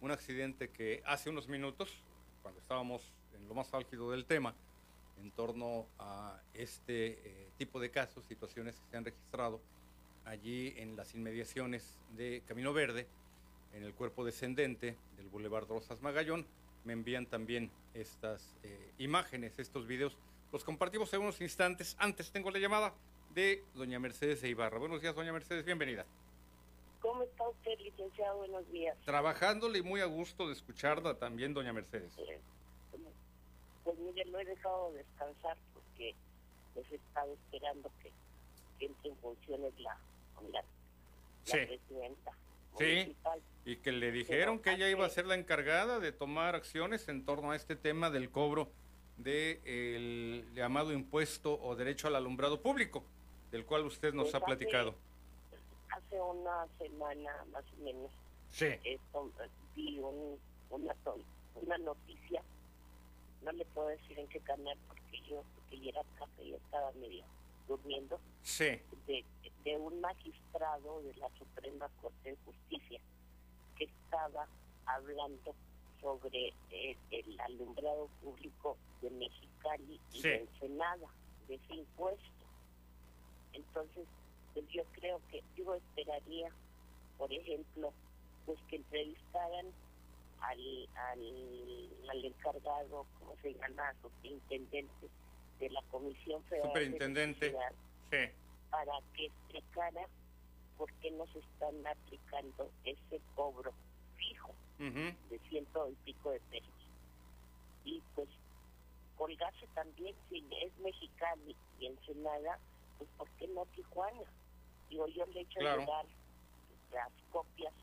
Un accidente que hace unos minutos, cuando estábamos en lo más álgido del tema, en torno a este eh, tipo de casos, situaciones que se han registrado allí en las inmediaciones de Camino Verde, en el cuerpo descendente del Boulevard Rosas Magallón. Me envían también estas eh, imágenes, estos videos. Los compartimos en unos instantes. Antes tengo la llamada de doña Mercedes de Ibarra. Buenos días, doña Mercedes, bienvenida. ¿Cómo está usted, licenciado? Buenos días. Trabajándole y muy a gusto de escucharla también, doña Mercedes. Eh, pues mire, lo he dejado descansar porque pues, he estado esperando que, entre en funciones la, la, sí. presidenta. Sí, y que le dijeron que ella iba a ser la encargada de tomar acciones en torno a este tema del cobro del de llamado impuesto o derecho al alumbrado público, del cual usted nos ha platicado. Hace una semana más o menos sí. esto, vi un, una, una noticia, no le puedo decir en qué canal porque yo, porque ya era café y estaba medio durmiendo, Sí. de, de un magistrado de la Suprema Corte de Justicia que estaba hablando sobre eh, el alumbrado público de Mexicali y Sí. de Ensenada, de ese impuesto. Entonces, pues yo creo que yo esperaría, por ejemplo, pues que entrevistaran al, al, al encargado, ¿cómo se llama? Superintendente de la Comisión Federal de Superintendente. Sí. para que explicara por qué no se están aplicando ese cobro fijo de ciento y pico de pesos. Y pues colgarse también, si es mexicali y Ensenada, pues ¿por qué no Tijuana? Digo, yo le he hecho Claro. llegar las copias,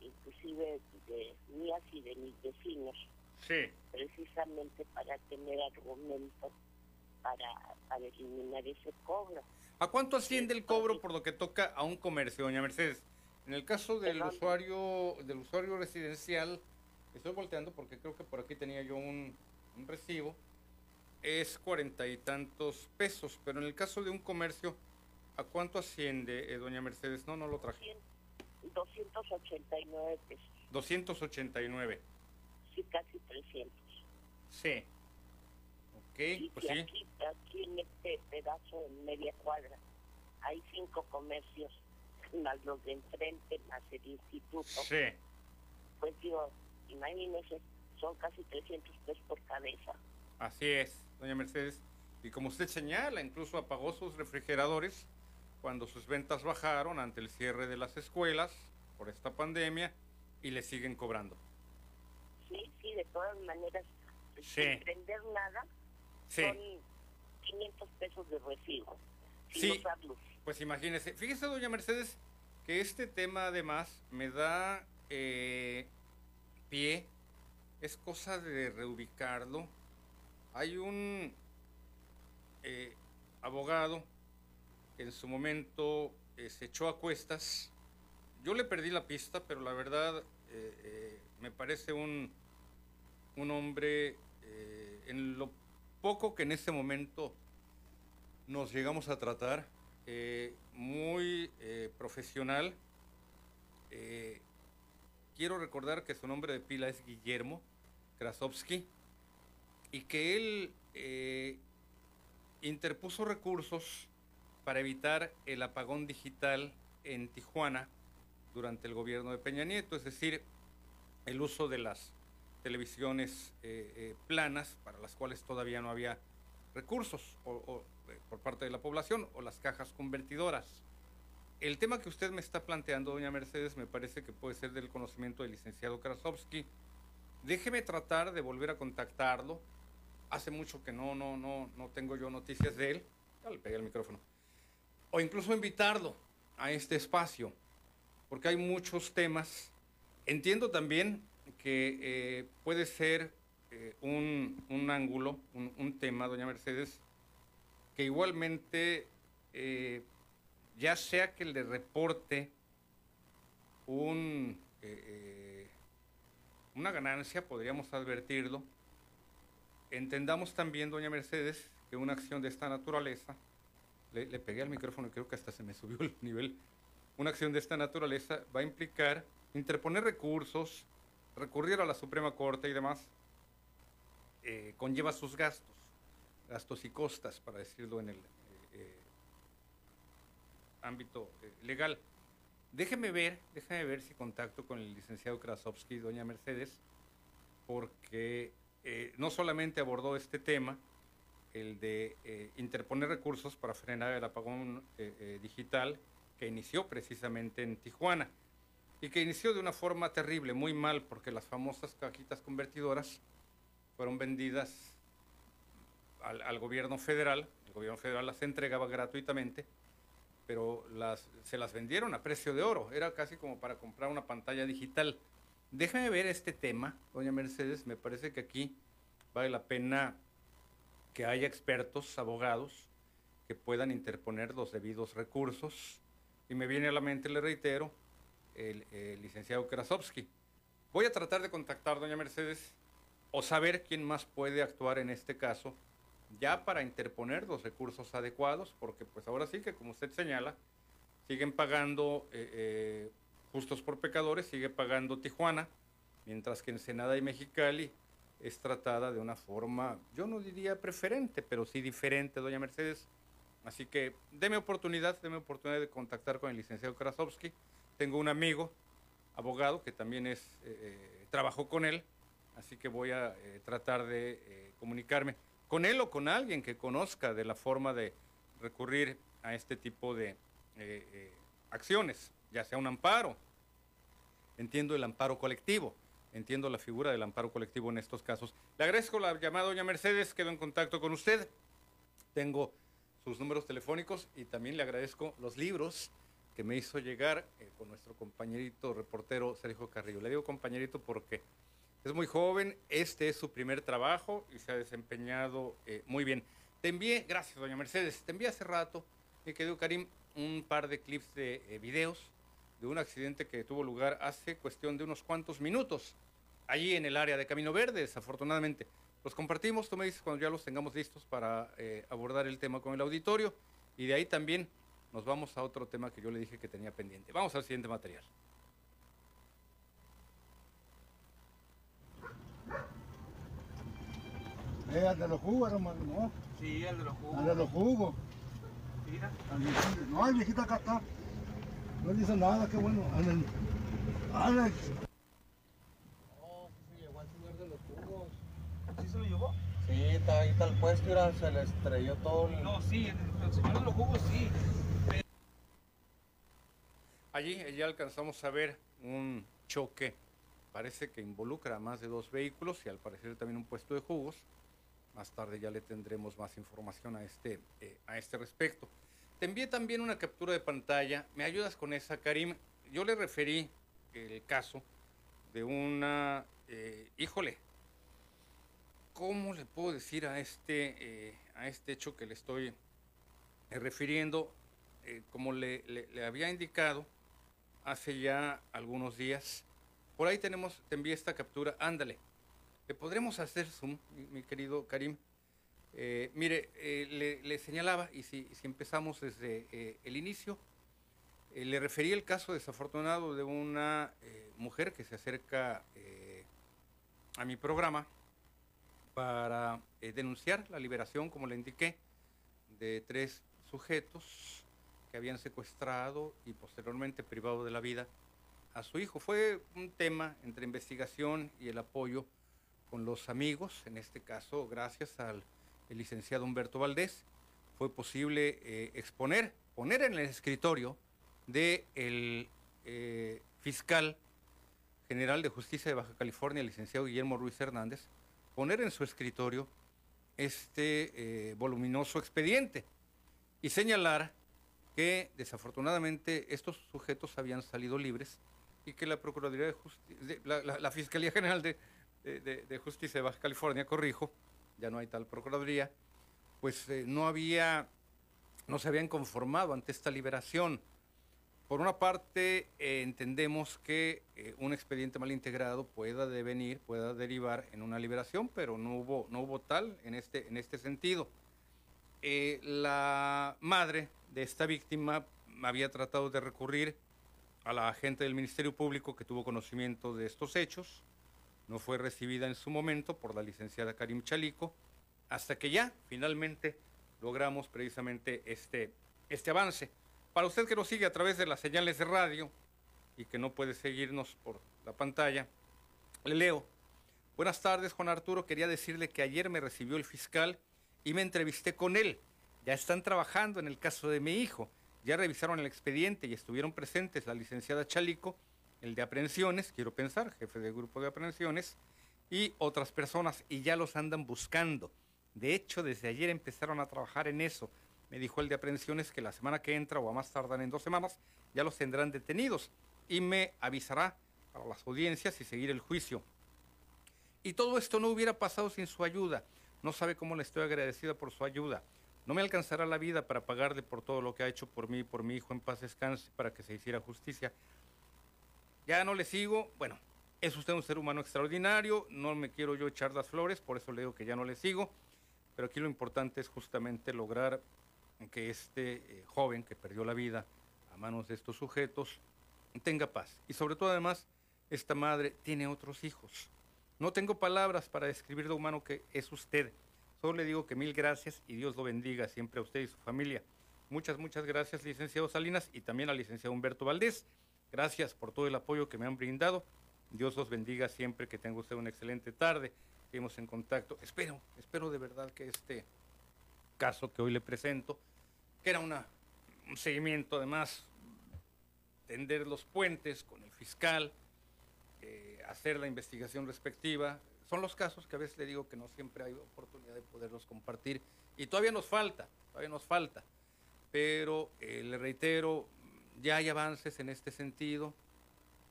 inclusive de mías y de mis vecinos, Sí. precisamente para tener argumentos para, para eliminar ese cobro. ¿A cuánto asciende el cobro por lo que toca a un comercio, doña Mercedes? En el caso del Perdón. usuario del usuario residencial, estoy volteando porque creo que por aquí tenía yo un, un recibo, es cuarenta y tantos pesos, pero en el caso de un comercio, ¿a cuánto asciende, eh, doña Mercedes? No, no lo traje. 289 pesos, 289. sí, casi 300. Sí. Ok, Y pues sí. aquí, aquí en este pedazo, en media cuadra, hay cinco comercios, más los de enfrente, más el instituto. Sí. Pues digo, imagínense, son casi 300 pesos por cabeza. Así es, doña Mercedes. Y como usted señala, incluso apagó sus refrigeradores cuando sus ventas bajaron ante el cierre de las escuelas por esta pandemia y le siguen cobrando. Sí, sí, de todas maneras, Sí. sin prender nada, Sí. son 500 pesos de recibo, Sí. Pues imagínese, fíjese, doña Mercedes, que este tema además me da eh, pie, es cosa de reubicarlo. Hay un eh, abogado que en su momento eh, se echó a cuestas. Yo le perdí la pista, pero la verdad eh, eh, me parece un, un hombre en lo poco que en ese momento nos llegamos a tratar, muy profesional. Quiero recordar que su nombre de pila es Guillermo Krasovsky y que él eh, interpuso recursos para evitar el apagón digital en Tijuana durante el gobierno de Peña Nieto, es decir, el uso de las televisiones eh, eh, planas para las cuales todavía no había recursos por parte de la población o las cajas convertidoras. El tema que usted me está planteando, doña Mercedes, me parece que puede ser del conocimiento del licenciado Krasovsky. Déjeme tratar de volver a contactarlo. Hace mucho que no, no, no, no tengo yo noticias de él. Ya le pegué el micrófono. O incluso invitarlo a este espacio, porque hay muchos temas. Entiendo también que eh, puede ser eh, un, un ángulo, un, un tema, doña Mercedes, que igualmente, eh, ya sea que le reporte un, una ganancia, podríamos advertirlo, entendamos también, doña Mercedes, que una acción de esta naturaleza, le, pegué al micrófono y creo que hasta se me subió el nivel, una acción de esta naturaleza va a implicar interponer recursos, recurrir a la Suprema Corte y demás, eh, conlleva sus gastos, gastos y costas, para decirlo en el eh, eh, ámbito legal. Déjeme ver, déjeme ver si contacto con el licenciado Krasovsky doña Mercedes, porque eh, no solamente abordó este tema, el de eh, interponer recursos para frenar el apagón eh, digital que inició precisamente en Tijuana y que inició de una forma terrible, muy mal, porque las famosas cajitas convertidoras fueron vendidas al, al gobierno federal, el gobierno federal las entregaba gratuitamente, pero las, se las vendieron a precio de oro, era casi como para comprar una pantalla digital. Déjame ver este tema, doña Mercedes, me parece que aquí vale la pena que haya expertos, abogados, que puedan interponer los debidos recursos. Y me viene a la mente, le reitero, el, licenciado Krasovsky. Voy a tratar de contactar, doña Mercedes, o saber quién más puede actuar en este caso ya para interponer los recursos adecuados, porque pues ahora sí que como usted señala, siguen pagando eh, eh, justos por pecadores, sigue pagando Tijuana, mientras que Ensenada y Mexicali es tratada de una forma, yo no diría preferente, pero sí diferente, doña Mercedes. Así que deme oportunidad, deme oportunidad de contactar con el licenciado Krasovsky. Tengo un amigo, abogado, que también es, eh, trabajó con él, así que voy a tratar de comunicarme con él o con alguien que conozca de la forma de recurrir a este tipo de eh, eh, acciones, ya sea un amparo. Entiendo el amparo colectivo, entiendo la figura del amparo colectivo en estos casos. Le agradezco la llamada, doña Mercedes, quedo en contacto con usted. Tengo sus números telefónicos y también le agradezco los libros que me hizo llegar eh, con nuestro compañerito reportero Sergio Carrillo. Le digo compañerito porque es muy joven, este es su primer trabajo y se ha desempeñado eh, muy bien. Te envié, gracias doña Mercedes, te envié hace rato, mi querido Karim, un par de clips de eh, videos de un accidente que tuvo lugar hace cuestión de unos cuantos minutos, allí en el área de Camino Verde, desafortunadamente. Los compartimos, tú me dices cuando ya los tengamos listos para eh, abordar el tema con el auditorio y de ahí también nos vamos a otro tema que yo le dije que tenía pendiente. Vamos al siguiente material. Eh, al de los jugos, hermano, ¿no? Sí, el de los jugos. Al de los jugos. Mira. Al viejito. No, el viejito acá está. No dice nada, qué bueno. Al, al, Oh, se llevó al señor de los jugos. ¿Sí se lo llevó? Sí, está ahí está el puesto, mira, se le estrelló todo el... No, sí, el, el señor de los jugos sí. Allí ya alcanzamos a ver un choque, parece que involucra a más de dos vehículos y al parecer también un puesto de jugos. Más tarde ya le tendremos más información a este, eh, a este respecto. Te envié también una captura de pantalla. ¿Me ayudas con esa, Karim? Yo le referí el caso de una... eh, híjole, ¿cómo le puedo decir a este, eh, a este hecho que le estoy refiriendo? Eh, como le había indicado hace ya algunos días, por ahí tenemos, te envié esta captura, ándale. ¿Le podremos hacer zoom, mi, mi querido Karim? Eh, mire, eh, le, señalaba, y si, empezamos desde eh, el inicio, le referí el caso desafortunado de una mujer que se acerca a mi programa para denunciar la liberación, como le indiqué, de tres sujetos que habían secuestrado y posteriormente privado de la vida a su hijo. Fue un tema entre investigación y el apoyo con los amigos, en este caso gracias al el licenciado Humberto Valdés, fue posible eh, exponer, poner en el escritorio del de eh, fiscal general de justicia de Baja California, el licenciado Guillermo Ruiz Hernández, poner en su escritorio este eh, voluminoso expediente y señalar que desafortunadamente estos sujetos habían salido libres y que la Procuraduría de Justicia, la, Fiscalía General de- de Justicia de Baja California, corrijo, ya no hay tal Procuraduría, pues eh, no había, no se habían conformado ante esta liberación. Por una parte, eh, entendemos que eh, un expediente mal integrado pueda devenir, pueda derivar en una liberación, pero no hubo, no hubo tal en este, en este sentido. La madre de esta víctima había tratado de recurrir a la agente del Ministerio Público que tuvo conocimiento de estos hechos. No fue recibida en su momento por la licenciada Karim Chalico, hasta que ya finalmente logramos precisamente este, este avance. Para usted que nos sigue a través de las señales de radio y que no puede seguirnos por la pantalla, le leo. Buenas tardes, Juan Arturo. Quería decirle que ayer me recibió el fiscal y me entrevisté con él. Ya están trabajando en el caso de mi hijo. Ya revisaron el expediente y estuvieron presentes la licenciada Chalico, el de aprehensiones, quiero pensar, jefe del grupo de aprehensiones, y otras personas, y ya los andan buscando. De hecho, desde ayer empezaron a trabajar en eso. Me dijo el de aprehensiones que la semana que entra o a más tardar en dos semanas ya los tendrán detenidos y me avisará para las audiencias y seguir el juicio. Y todo esto no hubiera pasado sin su ayuda. No sabe cómo le estoy agradecida por su ayuda. No me alcanzará la vida para pagarle por todo lo que ha hecho por mí y por mi hijo en paz descanse para que se hiciera justicia. Ya no le sigo. Bueno, es usted un ser humano extraordinario. No me quiero yo echar las flores, por eso le digo que ya no le sigo. pero aquí lo importante es justamente lograr que este eh, joven que perdió la vida a manos de estos sujetos tenga paz. Y sobre todo además, esta madre tiene otros hijos. No tengo palabras para describir lo humano que es usted. Solo le digo que mil gracias y Dios lo bendiga siempre a usted y su familia. Muchas, muchas gracias, licenciado Salinas, y también al licenciado Humberto Valdés. Gracias por todo el apoyo que me han brindado. Dios los bendiga siempre, que tenga usted una excelente tarde. Seguimos en contacto. Espero, espero de verdad que este caso que hoy le presento, que era un seguimiento además, tender los puentes con el fiscal, eh, hacer la investigación respectiva, son los casos que a veces le digo que no siempre hay oportunidad de poderlos compartir y todavía nos falta, todavía nos falta pero eh, le reitero, ya hay avances en este sentido,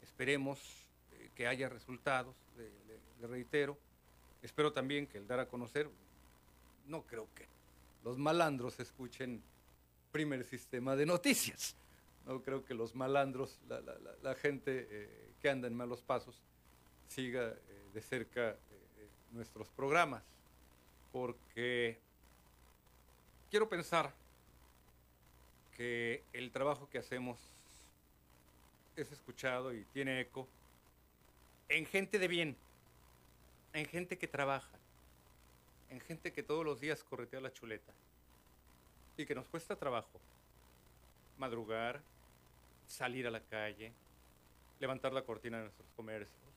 esperemos eh, que haya resultados, le, reitero, espero también que el dar a conocer, no creo que los malandros escuchen primer sistema de noticias, no creo que los malandros, la, gente eh, que anda en malos pasos, siga de cerca nuestros programas, porque quiero pensar el trabajo que hacemos es escuchado y tiene eco en gente de bien, en gente que trabaja, en gente que todos los días corretea la chuleta y que nos cuesta trabajo madrugar, salir a la calle, levantar la cortina de nuestros comercios,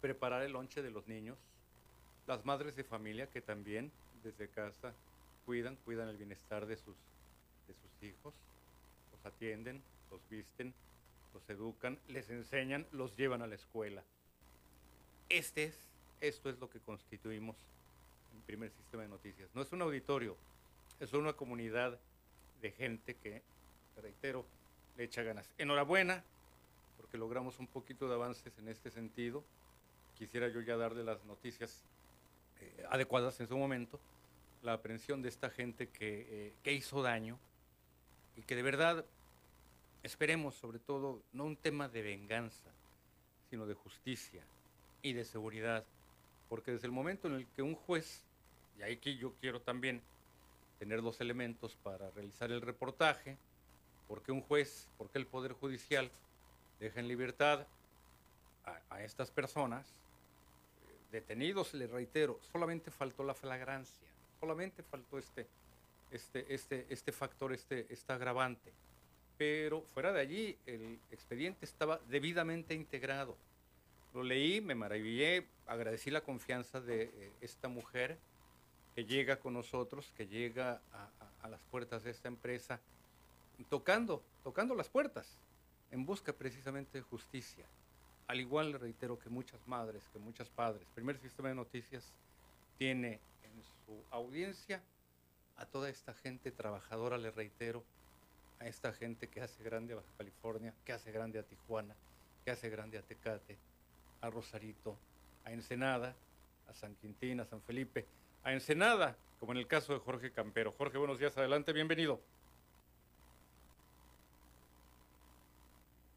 preparar el lonche de los niños, las madres de familia que también desde casa cuidan, cuidan el bienestar de sus hijos, los atienden, los visten, los educan, les enseñan, los llevan a la escuela. Este es, esto es lo que constituimos en primer sistema de noticias. No es un auditorio, es una comunidad de gente que, reitero, le echa ganas. Enhorabuena, porque logramos un poquito de avances en este sentido. Quisiera yo ya darle las noticias eh, adecuadas en su momento. La aprehensión de esta gente que, eh, que hizo daño, y que de verdad esperemos sobre todo no un tema de venganza, sino de justicia y de seguridad, porque desde el momento en el que un juez, y ahí que yo quiero también tener los elementos para realizar el reportaje, porque un juez, porque el Poder Judicial deja en libertad a, estas personas, eh, detenidos, les reitero, solamente faltó la flagrancia, solamente faltó este, este, este, este factor, este, este agravante. Pero fuera de allí, el expediente estaba debidamente integrado. Lo leí, me maravillé, agradecí la confianza de eh, esta mujer que llega con nosotros, que llega a, a, las puertas de esta empresa, tocando, tocando las puertas, en busca precisamente de justicia. Al igual, reitero, que muchas madres, que muchos padres. Primer Sistema de Noticias tiene en su audiencia a toda esta gente trabajadora, le reitero, a esta gente que hace grande a Baja California, que hace grande a Tijuana, que hace grande a Tecate, a Rosarito, a Ensenada, a San Quintín, a San Felipe, a Ensenada, como en el caso de Jorge Campero. Jorge, buenos días, adelante, bienvenido.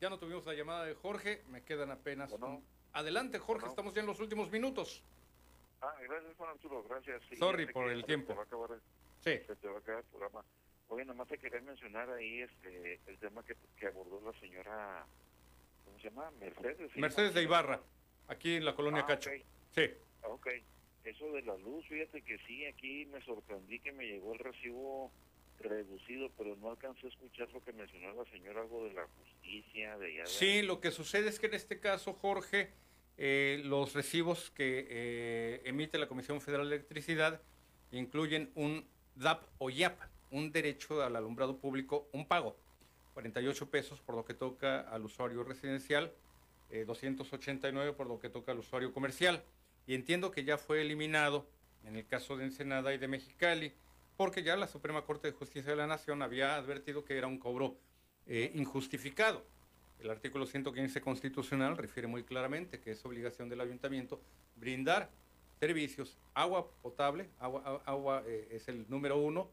Ya no tuvimos la llamada de Jorge, me quedan apenas... Adelante, Jorge, estamos ya en los últimos minutos. Ah, gracias, Juan Arturo, gracias. Sorry por el tiempo. Sí. Se te va a quedar el programa. Oye, nada más te quería mencionar ahí este el tema que, que abordó la señora, ¿cómo se llama? Mercedes. Mercedes de Ibarra, aquí en la colonia ah, Cacho. Sí. Ok. Eso de la luz, fíjate que sí, aquí me sorprendí que me llegó el recibo reducido, pero no alcancé a escuchar lo que mencionó la señora, algo de la justicia, de allá. Sí, lo que sucede es que en este caso, Jorge, eh, los recibos que eh, emite la Comisión Federal de Electricidad incluyen un DAP o YAP, un derecho al alumbrado público, un pago, 48 pesos por lo que toca al usuario residencial, 289 eh, por lo que toca al usuario comercial. Y entiendo que ya fue eliminado en el caso de Ensenada y de Mexicali, porque ya la Suprema Corte de Justicia de la Nación había advertido que era un cobro eh, injustificado. El artículo 115 constitucional refiere muy claramente que es obligación del ayuntamiento brindar servicios, agua potable, agua, agua eh, es el número uno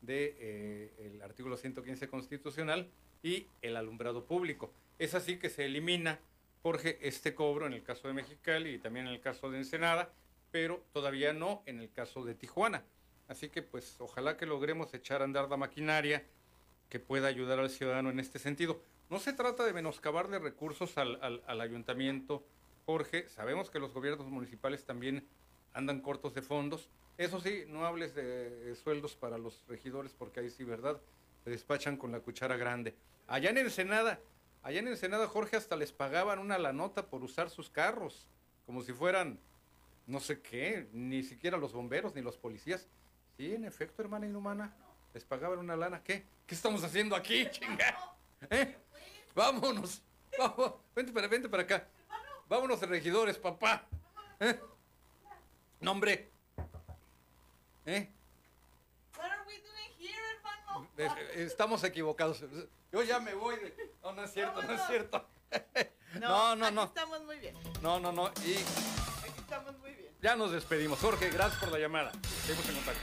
del de, eh, artículo 115 constitucional y el alumbrado público. Es así que se elimina, Jorge, este cobro en el caso de Mexicali y también en el caso de Ensenada, pero todavía no en el caso de Tijuana. Así que pues ojalá que logremos echar a andar la maquinaria que pueda ayudar al ciudadano en este sentido. No se trata de menoscabarle recursos al, al, al ayuntamiento, Jorge. Sabemos que los gobiernos municipales también andan cortos de fondos. Eso sí, no hables de sueldos para los regidores porque ahí sí, ¿verdad? Se despachan con la cuchara grande. Allá en Ensenada, allá en Ensenada, Jorge, hasta les pagaban una la nota por usar sus carros, como si fueran no sé qué, ni siquiera los bomberos ni los policías. Sí, en efecto, hermana inhumana, les pagaban una lana. ¿Qué? ¿Qué estamos haciendo aquí, chinga? ¿Eh? Vámonos. Vamos. Vente para, vente para acá. Vámonos, regidores, papá. ¿Eh? No, hombre. ¿Eh? Es- Estamos equivocados. Yo ya me voy. de- No, no es cierto, no es cierto. No, no, aquí no. estamos muy bien. No, no, no. Y Aquí estamos muy bien. ya nos despedimos. Jorge, gracias por la llamada. Seguimos en contacto.